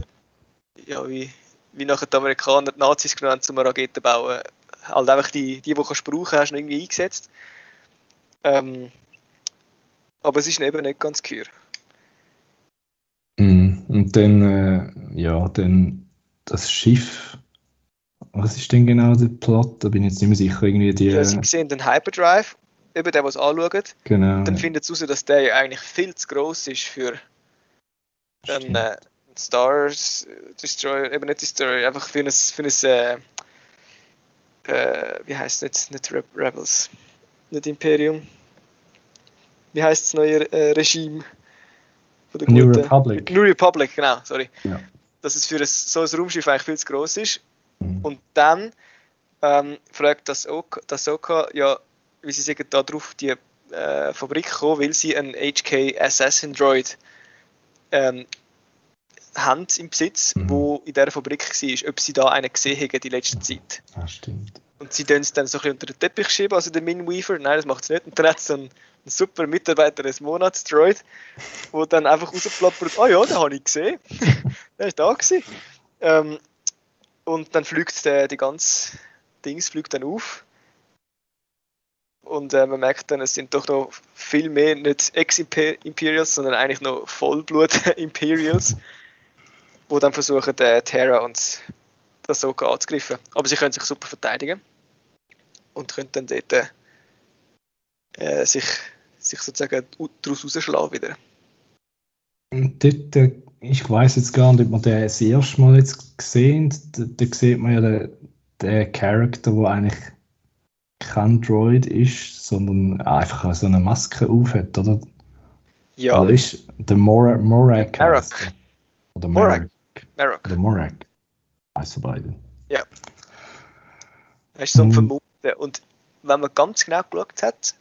ja, wie, wie nachher die Amerikaner die Nazis genommen haben, zum Raketen bauen, halt einfach die, die, die du kannst brauchen, hast du irgendwie eingesetzt. Ähm, aber es ist eben nicht ganz klar. Mhm. Und dann, äh, ja, dann das Schiff. Was ist denn genau der Plot? Da bin ich jetzt nicht mehr sicher. Irgendwie die. Ja, sie sehen den Hyperdrive, der, der es anschaut, genau. dann findet es heraus, dass der ja eigentlich viel zu gross ist für einen äh, Stars Destroyer, eben nicht Destroyer, einfach für ein, für ein äh, äh, wie heißt es nicht, nicht Re Rebels, nicht Imperium. Wie heißt das neue äh, Regime? New guten- Republic. New Republic, genau, sorry. Ja. Dass es für ein, so ein Raumschiff eigentlich viel zu gross ist. Mhm. Und dann ähm, fragt das Oka, das Oka, ja, wie sie sagen, da drauf die äh, Fabrik kommen, weil sie einen HK Assassin Droid ähm, haben im Besitz, Mhm. wo in dieser Fabrik war, ob sie da einen gesehen haben die letzte Zeit. Ah, stimmt. Und sie tun es dann so ein bisschen unter den Teppich schieben, also der Min Weaver, nein, das macht es nicht. Und dann hat es einen, einen super Mitarbeiter des Monats, Droid, wo dann einfach rausplappert, ah ja, den habe ich gesehen. der ist da gewesen. Ähm, und dann fliegt der, die ganze Dings fliegt dann auf. Und äh, man merkt dann, es sind doch noch viel mehr, nicht Ex-Imperials, sondern eigentlich noch Vollblut-Imperials, wo dann versuchen, äh, Terra und das so anzugreifen. Aber sie können sich super verteidigen und können dann dort äh, sich, sich sozusagen daraus rausschlagen wieder. Und dort, äh, ich weiß jetzt gar nicht, ob man den das erste Mal jetzt gesehen da, da sieht man ja den, den Charakter, der eigentlich kein Droid ist, sondern einfach so eine Maske aufhat, oder? Ja, Oder ist der Mor Morak? Er. Oder Morak. Morak. Der Morak. Heißt er beide. Das ist so ein Mhm. Vermuten. Und wenn man ganz genau geschaut hat,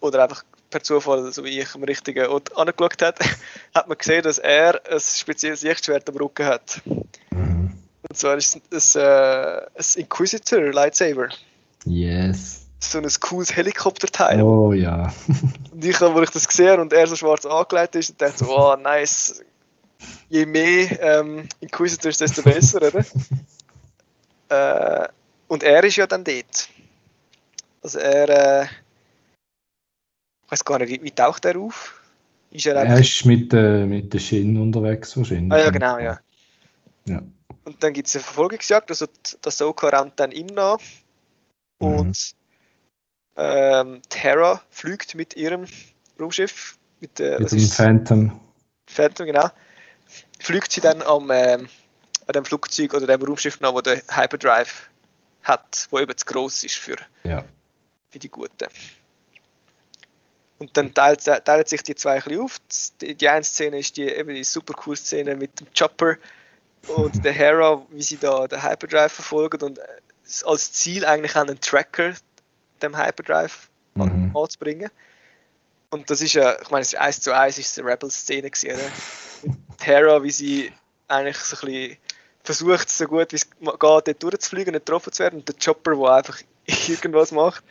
oder einfach per Zufall, so wie ich am richtigen Ort angeschaut hat, hat man gesehen, dass er ein spezielles Lichtschwert am Rücken hat. Mhm. Und zwar ist es ein, äh, ein Inquisitor Lightsaber. Yes. So ein cooles Helikopterteil. Oh ja. Und ich, als ich das gesehen habe und er so schwarz angelegt ist, dachte so, oh nice. Je mehr ähm, Inquisitors, desto besser, oder? äh, und er ist ja dann dort. Also er, äh, ich weiß gar nicht, wie, wie taucht er auf? Ist er Er ist mit, äh, mit der Shin unterwegs wahrscheinlich. ah ja genau, ja. Ja. Und dann gibt es eine Verfolgungsjagd, also der Soka rennt dann ihm nach. Mhm. Und ähm, Terra fliegt mit ihrem Raumschiff, mit der Mit dem Phantom. Phantom, genau, fliegt sie dann am, ähm, an dem Flugzeug oder dem Raumschiff nach, wo der Hyperdrive hat, wo eben zu gross ist für, Ja. für die Guten. Und dann teilt, teilen sich die zwei ein bisschen auf. Die, die eine Szene ist die, eben die super coole Szene mit dem Chopper und der Hera, wie sie da den Hyperdrive verfolgen und äh, als Ziel eigentlich einen Tracker dem Hyperdrive Mhm. anzubringen. Und das ist ja, ich meine, es ist eins zu eins ist eine Rebel-Szene gewesen, oder? Hera, wie sie eigentlich so ein bisschen versucht, so gut wie es geht, dort durchzufliegen, nicht getroffen zu werden. Und der Chopper, der einfach irgendwas macht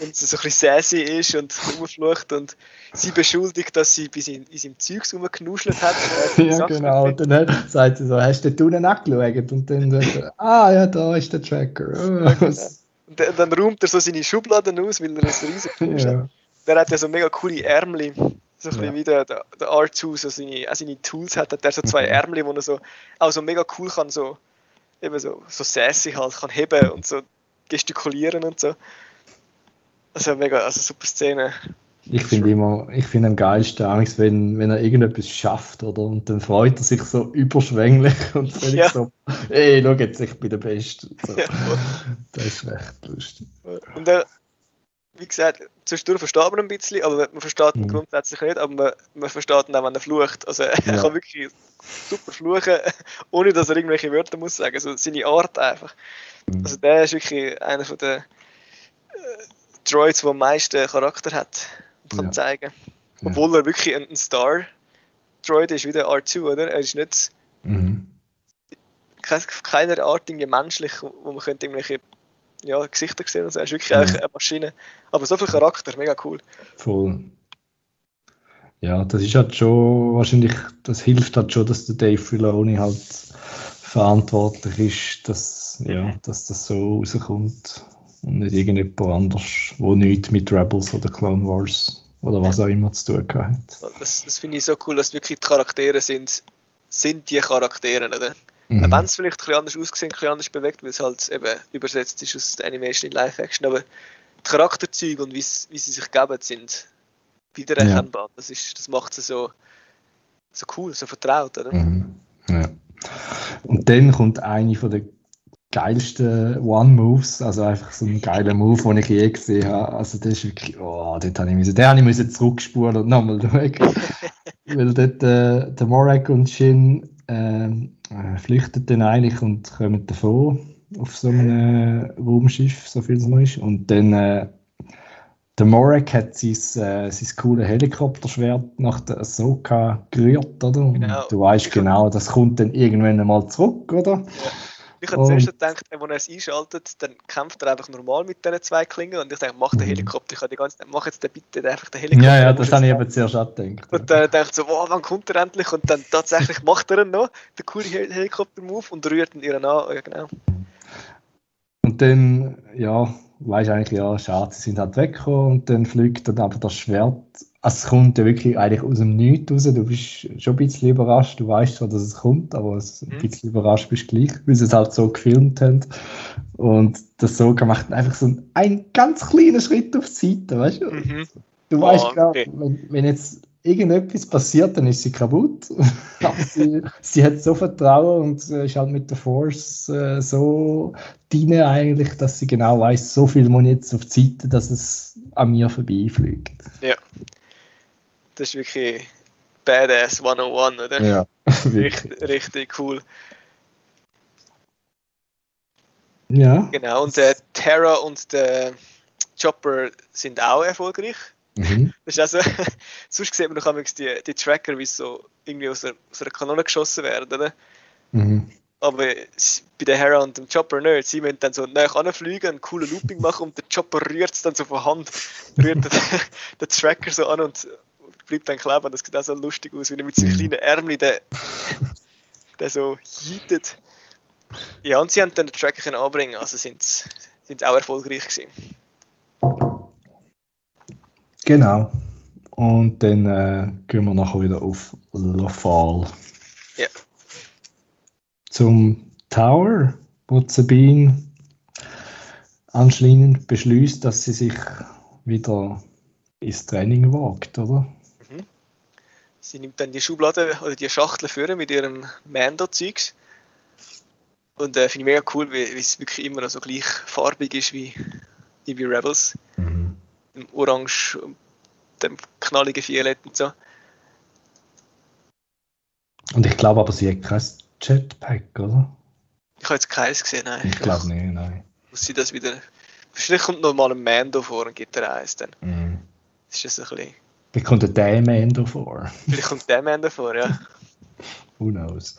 und so ein bisschen sassy ist und rumflucht und sie beschuldigt, dass sie bis in, in seinem Zeugs rumgenuschelt hat. Ja, Sachen genau. Und dann hat, sagt sie so, hast du dort unten angeschaut? Und dann sagt er, ah ja, da ist der Tracker. Oh, was- Und dann, räumt er so seine Schubladen aus, weil er ein riesiges Haus hat. ja. Der hat ja so mega coole Ärmel. So ein bisschen Ja. wie der, der, der R2 so seine, auch seine Tools hat, hat er so zwei Mhm. Ärmel, wo er so auch so mega cool kann, so eben so, so sassy halt, kann heben und so gestikulieren und so. Also mega, also super Szene. Ich finde immer, ich finde am geilsten, eigentlich, wenn, wenn er irgendetwas schafft, oder? Und dann freut er sich so überschwänglich und völlig Ja. so, ey, schau jetzt, ich bin der Beste. So. Ja. Das ist recht lustig. Und er, wie gesagt, zwischendurch versteht man ein bisschen, aber man versteht ihn Mhm. grundsätzlich nicht, aber man, man versteht ihn auch, wenn er flucht. Also er Ja. kann wirklich super fluchen, ohne dass er irgendwelche Wörter muss sagen. Also seine Art einfach. Mhm. Also der ist wirklich einer von den äh, Droids, der am meisten Charakter hat und kann Ja. zeigen. Obwohl er wirklich ein, ein Star-Droid ist, wie der R2, oder? Er ist nicht Mhm. kein, keiner Art irgendwie menschlich, wo man könnte irgendwelche ja, Gesichter sehen und so. Er ist wirklich Ja. eigentlich eine Maschine. Aber so viel Charakter, mega cool. Voll. Ja, das ist halt schon, wahrscheinlich, das hilft halt schon, dass der Dave Filoni halt verantwortlich ist, dass, ja, dass das so rauskommt und nicht irgendjemand anders, wo nichts mit Rebels oder Clone Wars oder was auch immer zu tun hat. Das, das finde ich so cool, dass wirklich die Charaktere sind, sind die Charaktere, oder? Mhm. Wenn es vielleicht ein bisschen anders aussehen, ein bisschen anders bewegt, weil es halt eben übersetzt ist aus der Animation in Live-Action, aber die Charakterzüge und wie sie sich geben, sind wiedererkennbar. Das, ist, das macht sie so, so cool, so vertraut, oder? Mhm. Ja. Und dann kommt eine von der geilsten One-Moves, also einfach so ein geiler Move, den ich je gesehen habe. Also das ist wirklich, oh, dort habe ich müssen, den habe ich müssen zurückspulen und nochmal schauen. Weil dort äh, der Morak und Shin äh, flüchten dann eigentlich und kommen davon auf so einem Raumschiff, so viel es noch ist. Und dann äh, der Morak hat sein, äh, sein cooles Helikopterschwert nach der Ahsoka gerührt, oder? Und Genau. Du weißt genau, das kommt dann irgendwann einmal zurück, oder? Ich habe zuerst gedacht, wenn er es einschaltet, dann kämpft er einfach normal mit diesen zwei Klingen und ich denke, mach den Mhm. Helikopter. Ich habe die ganze Zeit, mach jetzt den bitte einfach den Helikopter. Ja, ja, das habe ich eben zuerst gedacht. Und dann denkt so, wow, wann kommt er endlich? Und dann tatsächlich macht er ihn noch, den coolen Hel- Helikopter-Move und rührt ihn ihren an. Ja, genau. Und dann, ja, weißt du eigentlich, ja, schade, sie sind halt weggekommen und dann fliegt dann aber das Schwert. Also es kommt ja wirklich eigentlich aus dem Nichts raus. Du bist schon ein bisschen überrascht. Du weißt zwar, dass es kommt, aber es ein Mhm. bisschen überrascht bist du gleich, weil sie es halt so gefilmt haben. Und das Soga macht einfach so einen, einen ganz kleinen Schritt auf die Seite, weißt du? Mhm. Du Oh, weißt genau, okay. wenn, wenn jetzt irgendetwas passiert, dann ist sie kaputt. Aber sie, sie hat so Vertrauen und ist halt mit der Force äh, so drin eigentlich, dass sie genau weiß, so viel muss jetzt auf die Seite, dass es an mir vorbeifliegt. Das ist wirklich Badass 101, oder? Ja, Richtig, richtig cool. Ja. Genau, und der Terra und der Chopper sind auch erfolgreich. Mhm. Das ist also, sonst sieht man noch einmal die, die Tracker, wie sie so irgendwie aus einer, aus einer Kanone geschossen werden, oder? Mhm. Aber bei der Hera und dem Chopper nicht. Sie müssen dann so näher anfliegen, einen coolen Looping machen und der Chopper rührt es dann so von Hand, rührt den, den Tracker so an und bleibt dann kleben. Das sieht auch so lustig aus, wie er mit seinen Mhm. kleinen Ärmeln den, den so jietet. Ja, und sie haben dann den Tracker können anbringen, also sind sie auch erfolgreich gewesen. Genau. Und dann äh, gehen wir nachher wieder auf Lofal. Ja. zum Tower, wo Sabine anschließend beschließt, dass sie sich wieder ins Training wagt, oder? Sie nimmt dann die Schublade oder die Schachtel führen mit ihrem Mando-Zeugs. Und äh, finde ich mega cool, wie, es wirklich immer noch so gleich farbig ist wie, wie Rebels. Mhm. Im Orange, dem knalligen Violett und so. Und ich glaube aber, sie hat kein Jetpack, oder? Ich habe jetzt keins gesehen, nein. Ich glaube nicht, nein. Muss sie das wieder. Vielleicht kommt noch mal ein Mando vor und gibt er eins dann. Mhm. Das ist das ein bisschen. Vielleicht kommt der Mando vor. Vielleicht kommt der Mando vor, ja. Who knows?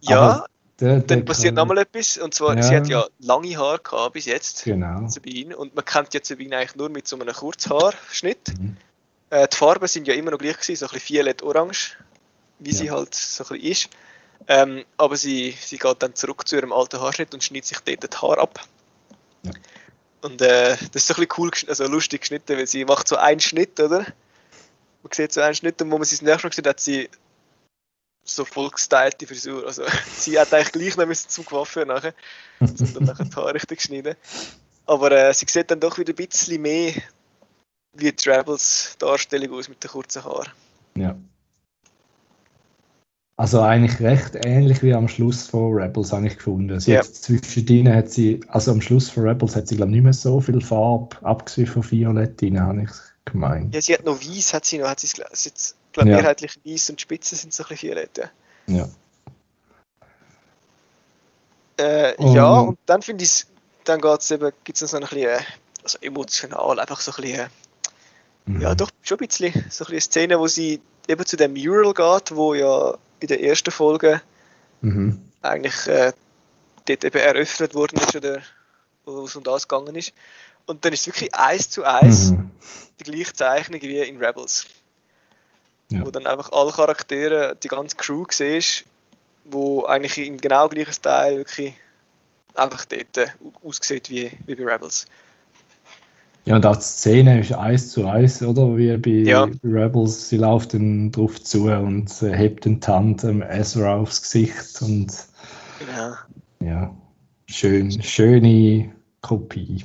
Ja, der, der dann passiert nochmal etwas. Und zwar, ja. sie hat ja lange Haare gehabt bis jetzt. Genau. Sabine. Und man kennt ja Sabine eigentlich nur mit so einem Kurzhaarschnitt. Mhm. Äh, die Farben sind ja immer noch gleich gewesen, so ein bisschen violett-orange, wie ja. sie halt so ein bisschen ist. Ähm, aber sie, sie geht dann zurück zu ihrem alten Haarschnitt und schneidet sich dort das Haar ab. Ja. Und äh, das ist so ein bisschen cool, also lustig geschnitten, weil sie macht so einen Schnitt, oder? Man sieht so einen Schnitt und wo man sie das nächste Mal sieht, hat sie so voll gestylte Frisur. Also sie hat eigentlich gleich noch zum Coiffeur nachher, dann nachher die Haare richtig geschnitten. Aber äh, sie sieht dann doch wieder ein bisschen mehr wie Rebels Darstellung aus mit den kurzen Haaren. Ja. Also eigentlich recht ähnlich wie am Schluss von Rebels habe ich gefunden. Sie ja. hat zwischendrin hat sie, also am Schluss von Rebels hat sie glaube ich nicht mehr so viel Farbe, abgesehen von Violett habe ich gemeint. Ja, sie hat noch weiß, hat sie noch, hat sie, sie glaube ja. mehrheitlich weiß und die Spitzen sind so ein bisschen violett. Ja. Ja, äh, und, ja, und dann finde ich dann geht's eben, gibt es noch so ein bisschen also emotional, einfach so ein bisschen, mhm. ja doch, schon ein bisschen, so ein bisschen eine Szene, wo sie eben zu dem Mural geht, wo ja in der ersten Folge mhm. eigentlich äh, dort eben eröffnet worden ist oder wo es um das gegangen ist. Und dann ist es wirklich eins zu eins mhm. die gleiche Zeichnung wie in Rebels. Ja. Wo dann einfach alle Charaktere, die ganze Crew siehst, wo eigentlich im genau gleichen Style wirklich einfach dort äh, aussieht wie, wie bei Rebels. Ja, und auch die Szene ist eins zu eins, oder? Wie bei, ja. Rebels, sie läuft dann drauf zu und äh, hebt den Hand ähm, Ezra aufs Gesicht und genau. ja, schön, schöne Kopie.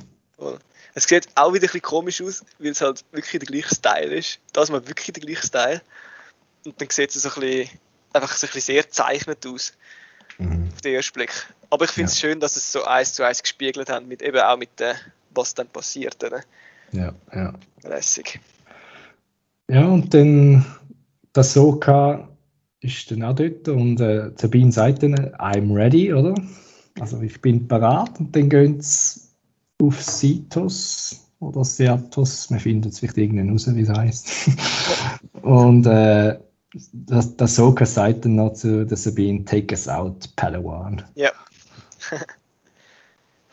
Es sieht auch wieder ein bisschen komisch aus, weil es halt wirklich der gleiche Style ist. Das mal wirklich der gleiche Style. Und dann sieht es so ein bisschen, einfach so ein bisschen sehr zeichnet aus. Mhm. Auf den ersten Blick. Aber ich finde es ja. schön, dass es so eins zu eins gespiegelt haben, mit eben auch mit dem, was dann passiert. Oder? Ja, ja. Lässig. Ja, und dann das Soka ist dann auch dort und äh, Sabine sagt dann, I'm ready, oder? Also ich bin bereit und dann gehen sie auf Sitos oder Seatos, wir finden es vielleicht irgendwann raus, wie es heißt. und äh, das, das Soka sagt dann noch zu der Sabine, take us out, Palawan. Ja.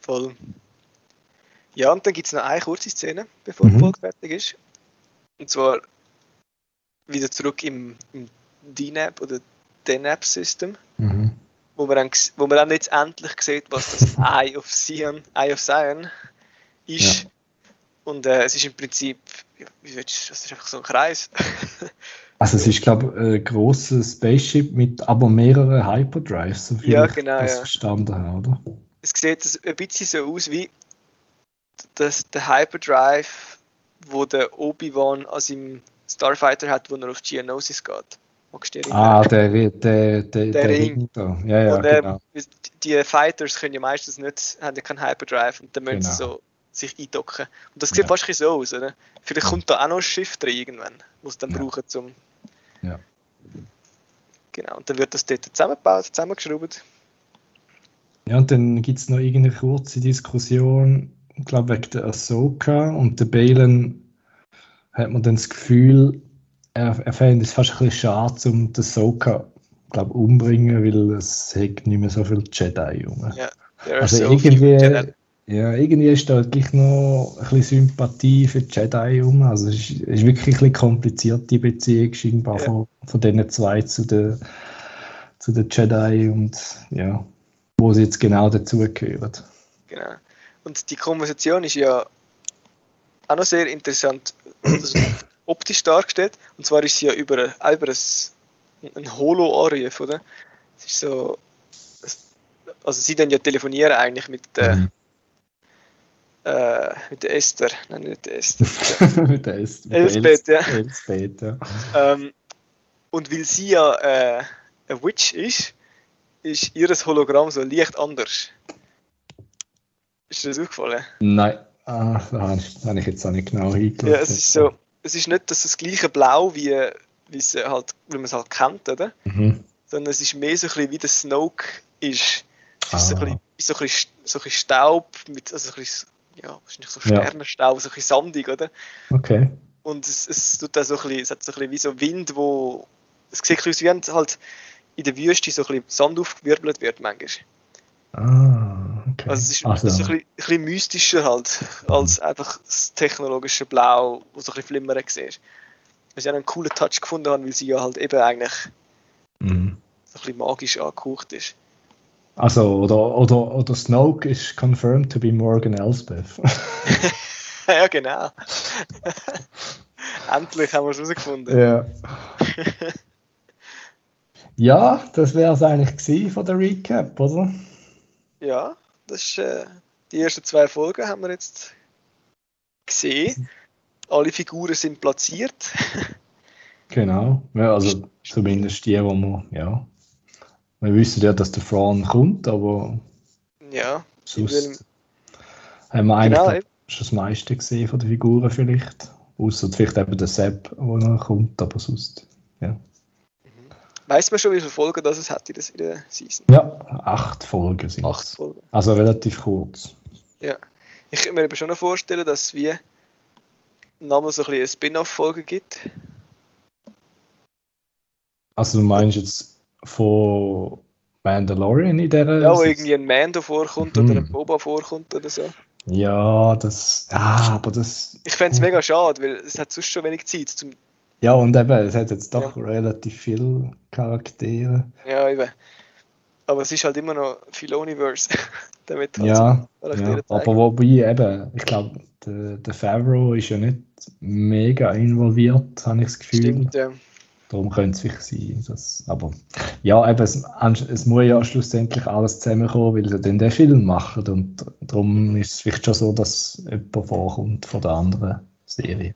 Voll. Ja, und dann gibt es noch eine kurze Szene, bevor mhm. die Folge fertig ist. Und zwar wieder zurück im, im DNAP oder DNAP-System. Mhm wo man dann, wo man dann jetzt endlich sieht, was das Eye of Zion, Eye of Zion ist. Ja. Und äh, es ist im Prinzip, wie willst du, das ist einfach so ein Kreis. also es ist, glaube ich, ein grosses Spaceship mit aber mehreren Hyperdrives, so viel ja, genau, ich das ja. verstanden habe, oder? Es sieht ein bisschen so aus wie das, der Hyperdrive, wo der Obi-Wan an seinem Starfighter hat, wo er auf Geonosis geht. Magst du Ah, der, der, der, der, Ring. Da. Ja, ja, und, äh, genau. Die Fighters können ja meistens nicht, haben ja keinen Hyperdrive und dann müssen genau. sie so sich eindocken. Und das sieht ja. fast so aus, oder? Vielleicht kommt da auch noch ein Schiff drin irgendwann, was dann ja. brauchen zum. Ja. Genau, und dann wird das dort zusammengebaut, zusammengeschraubt. Ja, und dann gibt es noch irgendeine kurze Diskussion, ich glaube wegen der Ahsoka und der Balen hat man dann das Gefühl, er, er fände es fast ein bisschen schade, um den Soka glaub, umbringen, weil es hat nicht mehr so viel Jedi rum. Ja, also so irgendwie, ja, irgendwie ist da gleich noch ein bisschen Sympathie für die Jedi rum. Also es ist, ist wirklich ein bisschen kompliziert, die Beziehung scheinbar ja. von, von diesen zwei zu den, zu den Jedi und ja, wo sie jetzt genau dazugehören. Genau. Und die Konversation ist ja auch noch sehr interessant. Also, optisch dargestellt. Und zwar ist sie ja über, über ein, ein Holo-Anruf, oder? Es ist so, also sie dann ja telefonieren eigentlich mit der, Mhm. äh, mit der Esther, nein nicht der Esther, mit der Els- mit der Elsbeth, ja. Els- Elsbeth, ja. ähm, und weil sie ja äh, eine Witch ist, ist ihr Hologramm so leicht anders. Ist dir das aufgefallen? Nein, ah, da habe ich, da jetzt auch nicht genau hingeschaut. Ja, es ist so, es ist nicht das, das gleiche Blau, wie, wie, es halt, wie man es halt kennt, oder? Mhm. Sondern es ist mehr so ein bisschen wie der Snoke ist. Es ist so ein Ah. bisschen, so ein bisschen, so ein bisschen Staub, mit, also ein bisschen, ja, wahrscheinlich so Ja. Sternenstaub, so ein bisschen sandig, oder? Okay. Und es, es tut auch so ein bisschen, es hat so ein bisschen wie so Wind, wo, es sieht aus, wie wenn halt in der Wüste so ein bisschen Sand aufgewirbelt wird, manchmal. Ah. Also es ist, so ein, bisschen, ein bisschen mystischer halt, als einfach das technologische Blau, wo so ein bisschen flimmern siehst. Was ich auch einen coolen Touch gefunden habe, weil sie ja halt eben eigentlich mhm. so ein bisschen magisch angehaucht ist. also oder, oder, oder Snoke ist confirmed to be Morgan Elsbeth. ja, genau. Endlich haben wir es herausgefunden. ja. ja, das wäre es eigentlich von der Recap, oder? Ja, das ist, äh, die ersten zwei Folgen haben wir jetzt gesehen. Alle Figuren sind platziert. Genau. Ja, also zumindest die, wo wir, ja. Wir wissen ja, dass der Thrawn kommt, aber ja, sonst haben wir eigentlich Genau, schon das meiste gesehen von den Figuren vielleicht. Außer vielleicht eben der Sepp, der noch kommt, aber sonst. Weiß man schon, wie viele Folgen das es hat in der, Season? Ja, acht Folgen sind Acht es. Folgen. Also relativ kurz. Ich kann mir aber schon vorstellen, dass es wie nochmal so ein bisschen eine Spin-off-Folge gibt. Also du meinst jetzt von Mandalorian in dieser Ja, wo irgendwie ein Mando vorkommt Mhm. oder ein Boba vorkommt oder so. Ja, das. Ah, aber das. Ich fände es mega schade, weil es hat sonst schon wenig Zeit zum. Ja, und eben, es hat jetzt doch relativ viele Charaktere. Ja, eben. Aber es ist halt immer noch Filoniverse. Damit halt Ja, Ja, aber wobei eben, ich glaube, der, der Favreau ist ja nicht mega involviert, habe ich das Gefühl. Stimmt, ja. Darum könnte es vielleicht sein. Dass, aber ja, eben, es, es muss ja schlussendlich alles zusammenkommen, weil sie dann den Film machen. Und darum ist es vielleicht schon so, dass jemand vorkommt von der anderen Serie.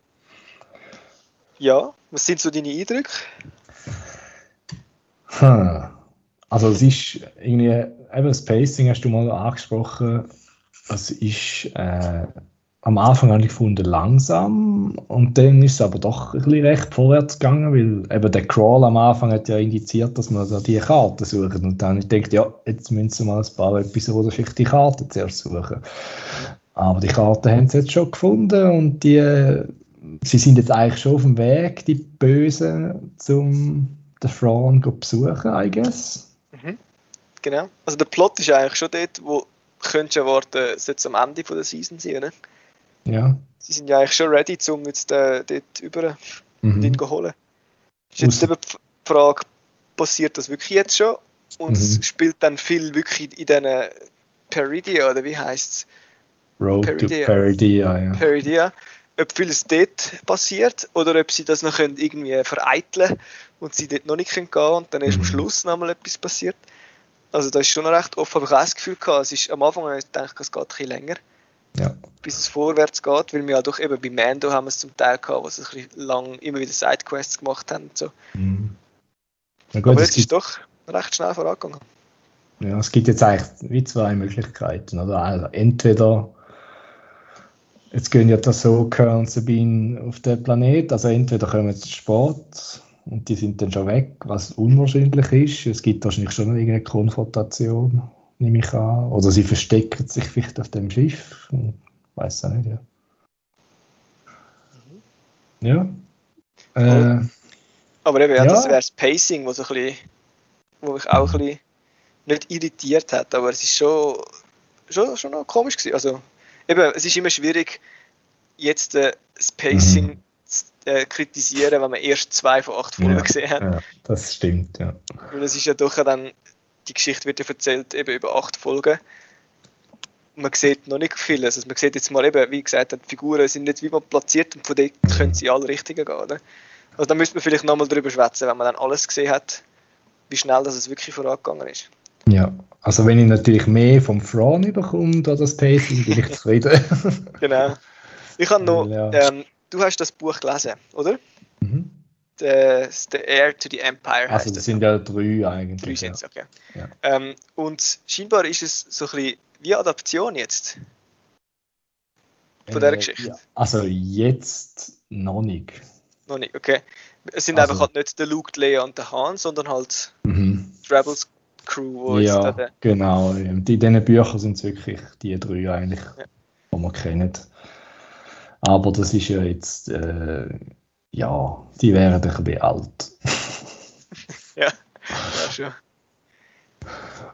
Ja, was sind so deine Eindrücke? Hm. Also es ist irgendwie, eben das Pacing hast du mal angesprochen, es ist äh, am Anfang habe ich gefunden langsam und dann ist es aber doch ein bisschen recht vorwärts gegangen, weil eben der Crawl am Anfang hat ja indiziert, dass man da die Karte suchen und dann ich gedacht, ja, jetzt müssen sie mal ein paar Episoden vielleicht die Karte zuerst suchen. Aber die Karte haben sie jetzt schon gefunden und die, sie sind jetzt eigentlich schon auf dem Weg, die Bösen, zum den Thrawn zu besuchen, I guess. Genau. Also der Plot ist eigentlich schon dort, wo könntest du erwarten, es jetzt am Ende von der Season sein, oder? Ja. Sie sind ja eigentlich schon ready, um jetzt äh, dort über und ihn Mhm. zu holen. Ist jetzt Aus- eben die Frage, passiert das wirklich jetzt schon? Und es Mhm. spielt dann viel wirklich in diesen Peridia, oder wie heißt es? Road Peridia. to Peridia, ja. Peridia. Ob vieles dort passiert oder ob sie das noch können irgendwie vereiteln und sie dort noch nicht können gehen und dann erst am Mhm. Schluss noch mal etwas passiert. Also das ist schon recht offen, aber ich habe auch das Gefühl gehabt, es ist, am Anfang habe ich gedacht, es geht ein bisschen länger, Ja. bis es vorwärts geht, weil wir ja doch eben bei Mando haben wir es zum Teil gehabt, wo sie ein bisschen lang immer wieder Sidequests gemacht haben und so. Mhm. Na gut, aber es jetzt ist doch recht schnell vorangegangen. ja, es gibt jetzt eigentlich wie zwei Möglichkeiten. Oder? Also entweder jetzt gehen ja der Soka und Sabine auf den Planet, also entweder kommen sie Sport und die sind dann schon weg, was unwahrscheinlich ist. Es gibt wahrscheinlich schon irgendeine Konfrontation, nehme ich an. Oder sie verstecken sich vielleicht auf dem Schiff. Weiß auch nicht, ja. Ja. Äh, Aber eben, ja, Ja. das wäre das Pacing, was so ein bisschen, wo mich auch ein bisschen nicht irritiert hat, aber es ist schon, schon, schon noch komisch gewesen. Also, eben, es ist immer schwierig, jetzt äh, das Pacing Mhm. zu äh, kritisieren, wenn man erst zwei von acht Folgen Ja. gesehen hat. ja, das stimmt, ja. Weil es ist ja doch dann, die Geschichte wird ja erzählt eben über acht Folgen. Man sieht noch nicht vieles. Also man sieht jetzt mal eben, wie gesagt, die Figuren sind nicht wie man platziert und von dort können sie alle Richtigen gehen. Oder? Also da müsste man vielleicht nochmal drüber schwätzen, wenn man dann alles gesehen hat, wie schnell das es wirklich vorangegangen ist. Ja, also wenn ich natürlich mehr vom Thrawn bekomme, da das Pacing, bin ich zufrieden. genau. Ich habe noch, ja. ähm, du hast das Buch gelesen, oder? Mhm. The, the Heir to the Empire Also das sind ja drei eigentlich. Drei sind es, ja. okay. Ja. Ähm, und scheinbar ist es so ein bisschen wie Adaption jetzt von dieser Äh, Geschichte. ja. Also jetzt noch nicht. Noch nicht, okay. Es sind Also- einfach halt nicht der Luke, die Leia und der Han, sondern halt Mhm. die Rebels Crew, jetzt Ja, da, genau. In diesen Büchern sind es wirklich die drei eigentlich, Ja. die man kennt. Aber das ist ja jetzt, äh, ja, die wären ein bisschen alt. ja, schon.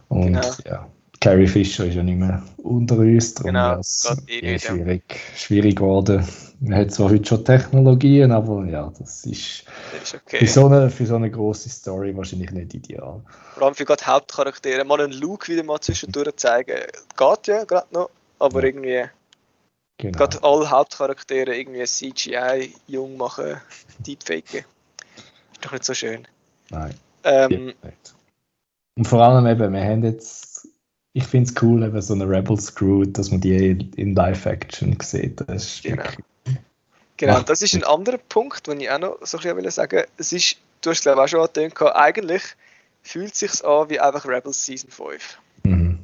Und Genau. ja, Carrie Fisher ist ja nicht mehr unter uns, darum Genau, es geht eh ja. schwierig, schwierig geworden. Man hat zwar heute schon Technologien, aber ja, das ist Das ist für okay. so eine, für so eine große Story wahrscheinlich nicht ideal. Vor allem für gerade Hauptcharaktere. Mal einen Luke wieder mal zwischendurch zeigen, geht ja gerade noch, aber Ja. irgendwie Genau. gerade alle Hauptcharaktere irgendwie CGI jung machen, deepfaken. Ist doch nicht so schön. Nein. Ähm. Und vor allem eben, wir haben jetzt, ich finde es cool, eben so eine Rebels Crew, dass man die in Live-Action sieht. Das ist Genau. Genau, das ist ein anderer Punkt, den ich auch noch so ein bisschen will sagen Es ist, du hast es glaube ich auch schon angetönt, eigentlich fühlt es sich an wie einfach Rebels Season 5. Mhm.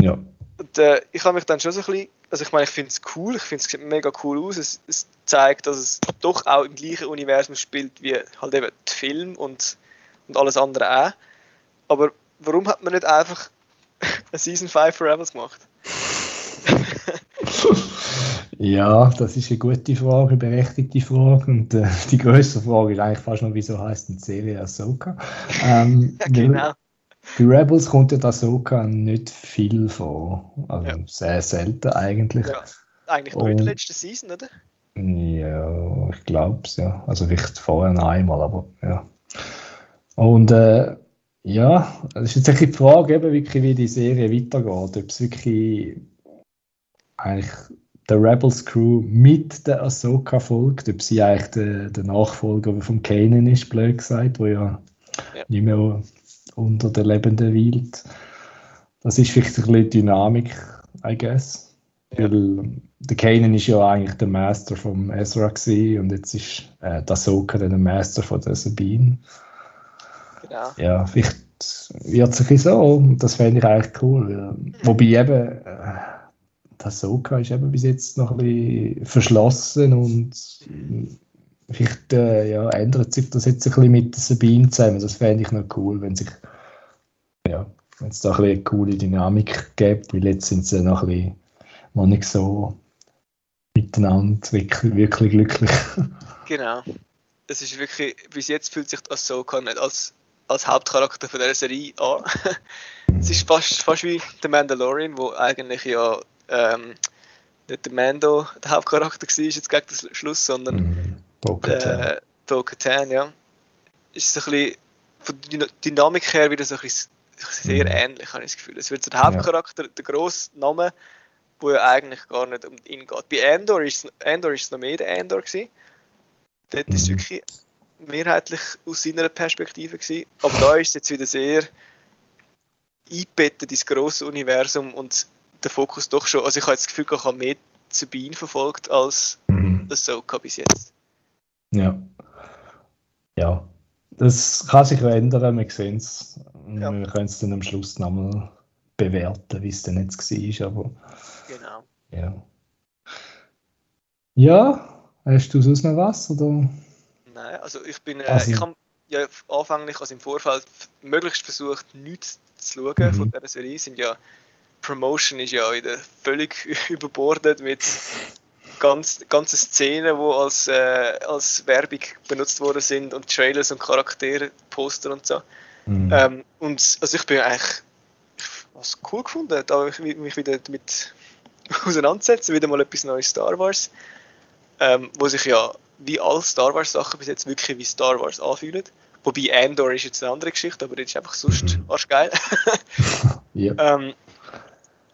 Ja. Und äh, ich habe mich dann schon so ein bisschen, also ich meine, ich finde es cool, ich finde es mega cool aus. Es, es zeigt, dass es doch auch im gleichen Universum spielt wie halt eben die Film und, und alles andere auch. Aber warum hat man nicht einfach eine Season 5 für Rebels gemacht? ja, das ist eine gute Frage, eine berechtigte Frage. Und äh, die größte Frage ist eigentlich fast noch, wieso heißt die Serie Ahsoka? Ähm, Ja, genau. Bei Rebels kommt ja das Ahsoka nicht viel vor. Also Ja. sehr selten eigentlich. Ja, eigentlich nur in der Und- letzten Season, oder? Ja, ich glaube es, ja. Also vielleicht vorher noch einmal, aber ja. Und äh, ja, es ist jetzt ein bisschen die Frage, eben wirklich, wie die Serie weitergeht. Ob es wirklich eigentlich der Rebels Crew mit der Ahsoka folgt, ob sie eigentlich der, der Nachfolger vom Kanan ist, blöd gesagt, wo ja, Ja. nicht mehr unter den Lebenden weilt. Das ist vielleicht ein bisschen Dynamik, I guess. Ja. Weil der Kanan ist ja eigentlich der Master vom Ezra gewesen, und jetzt ist äh, der Ahsoka dann der Master von der Sabine. Genau. Ja, vielleicht wird es ein bisschen so, und das fände ich eigentlich cool. Weil, wobei eben, äh, der Ahsoka ist eben bis jetzt noch ein bisschen verschlossen und vielleicht äh, ja, ändert sich das jetzt ein bisschen mit Sabine zusammen. Das fände ich noch cool, wenn sich ja, wenn es da ein bisschen eine coole Dynamik gibt, weil jetzt sind sie noch ein bisschen noch nicht so miteinander wirklich, wirklich glücklich. Genau. Es ist wirklich, bis jetzt fühlt sich die Ahsoka nicht als, als Hauptcharakter von dieser Serie an. es ist fast, fast wie der Mandalorian, wo eigentlich ja ähm, nicht der Mando der Hauptcharakter war jetzt gegen den Schluss, sondern Mhm. Bo-Katan. Bo-Katan, ja. Ist so ein bisschen von der Dyna- Dynamik her wieder so ein bisschen sehr Mhm. ähnlich, habe ich das Gefühl. Es wird so der Hauptcharakter, der grosse Name, wo ja eigentlich gar nicht um ihn geht. Bei Andor ist es- Andor ist es noch mehr der Andor gewesen. Dort ist es Mhm. wirklich mehrheitlich aus seiner Perspektive gewesen. Aber da ist es jetzt wieder sehr eingebettet ins grosse Universum und der Fokus doch schon, also ich habe das Gefühl, ich habe mehr Sabine verfolgt als Mhm. Ahsoka bis jetzt. Ja. Ja. Das kann sich ändern, wir sehen es. Ja. Wir können es dann am Schluss nochmal bewerten, wie es denn jetzt war. Aber Genau. ja. Ja, hast du sonst noch was? Oder? Nein, also ich bin, äh, Also- ich habe ja anfänglich, also im Vorfeld möglichst versucht, nichts zu schauen Mhm. von dieser Serie. Sind ja, Promotion ist ja wieder völlig überbordet mit ganz, ganzen Szenen, die als, äh, als Werbung benutzt worden sind und Trailers und Charaktere, Poster und so. Mhm. Ähm, und also ich bin eigentlich was cool gefunden, da mich, mich wieder damit auseinandersetzen, wieder mal etwas Neues Star Wars, ähm, wo sich ja wie alle Star Wars Sachen bis jetzt wirklich wie Star Wars anfühlen. Wobei Andor ist jetzt eine andere Geschichte, aber das ist einfach sonst Mhm. arschgeil. ja. ähm,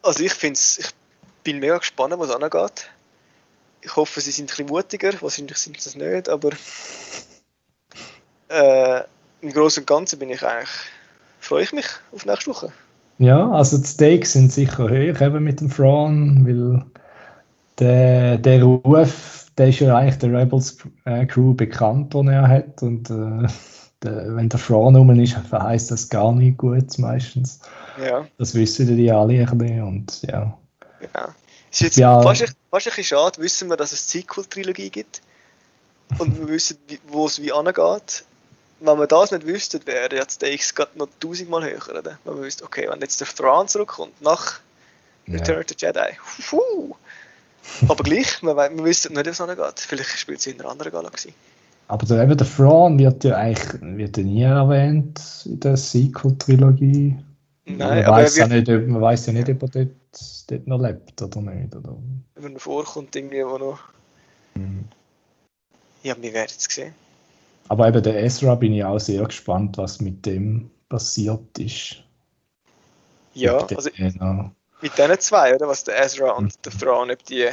also ich finde ich bin mega gespannt, was angeht. Ich hoffe, sie sind ein bisschen mutiger, wahrscheinlich sind sie es nicht, aber äh, im Großen und Ganzen bin ich eigentlich freue ich mich auf nächste Woche. Ja, also die Stakes sind sicher hoch eben mit dem Thrawn, weil der, der Ruf, der ist ja eigentlich der Rebels äh, Crew bekannt, den er hat und äh, der, wenn der Thrawn rum ist, verheißt das gar nicht gut meistens. Ja. Das wissen die alle ein bisschen und ja. Ja. Ist jetzt Ja. fast, ein- fast ein bisschen schade, wissen wir, dass es Sequel-Trilogie gibt. Und wir wissen, wo es wie angeht. Wenn wir das nicht wüssten, wäre ja die Stakes gerade noch tausendmal höher. Oder? Wenn wir wüssten, okay, wenn jetzt der Thrawn zurückkommt, nach Return of the Jedi. Puh. Aber gleich, we- wir wissen nicht, wie es angeht. Vielleicht spielt sie in einer anderen Galaxie. Aber der, eben der Thrawn wird ja eigentlich wird ja nie erwähnt in der Sequel-Trilogie. Nein, man, aber er weiß ja nicht, ob- man weiß ja nicht, ob er dort, dort noch lebt oder nicht. Oder? wenn er vorkommt, irgendwie, wo noch. Ja, wir werden es sehen. Aber eben der Ezra bin ich auch sehr gespannt, was mit dem passiert ist. Ja, also noch- mit diesen zwei, oder? Was der Ezra und der Thrawn, ob die.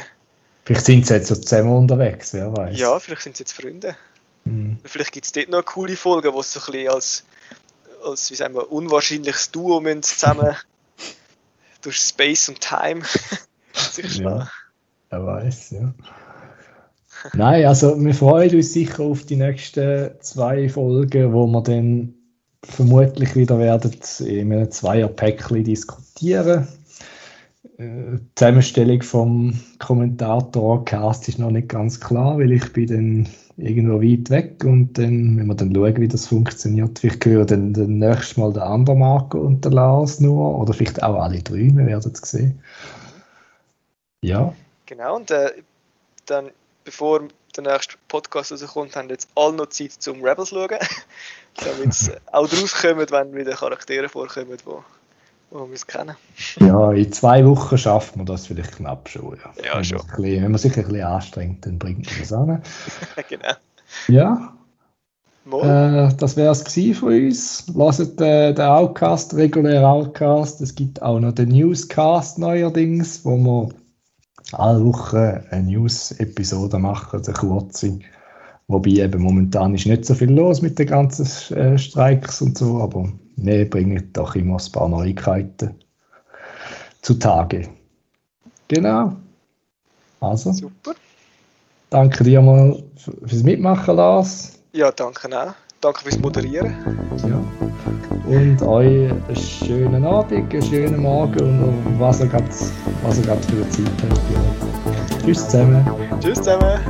Vielleicht sind sie jetzt so zusammen unterwegs, wer weiß. Ja, vielleicht sind sie jetzt Freunde. Hm. Vielleicht gibt es dort noch eine coole Folge, wo es so ein bisschen als, als wie sagen wir, unwahrscheinliches Duo müssen zusammen durch Space und Time sich. Ja. Wer weiß, ja. Nein, also wir freuen uns sicher auf die nächsten zwei Folgen, wo wir dann vermutlich wieder werden in einem Zweier-Päckchen diskutieren. Äh, Zusammenstellung vom Kommentator-Cast ist noch nicht ganz klar, weil ich bin dann irgendwo weit weg und dann, wenn wir dann schauen, wie das funktioniert, vielleicht hören dann, dann nächstes Mal der andere Marco und der Lars nur oder vielleicht auch alle drei, wir werden es sehen. Ja, Genau, und äh, dann, bevor der nächste Podcast rauskommt, haben jetzt alle noch Zeit zum Rebels schauen, damit sie auch draus kommen, wenn wieder Charaktere vorkommen, die wo, wir es kennen. Ja, in zwei Wochen schafft man das vielleicht knapp schon. Ja, Ja, wenn schon. Man bisschen, wenn man sich ein bisschen anstrengt, dann bringt man das an. genau. Ja, äh, das wäre es von uns. Lasst äh, den Outcast, regulären Outcast. Es gibt auch noch den Newscast neuerdings, wo wir alle Wochen eine News-Episode machen, eine kurze. Wobei eben momentan ist nicht so viel los mit den ganzen äh, Streiks und so, aber wir bringen doch immer ein paar Neuigkeiten zutage. Genau. Also, Super. danke dir mal fürs Mitmachen, Lars. Ja, danke auch. Danke fürs Moderieren. Ja. Und euch einen schönen Abend, einen schönen Morgen und was ihr gerade für eine Zeit habt. Ja. Tschüss zusammen. Tschüss zusammen.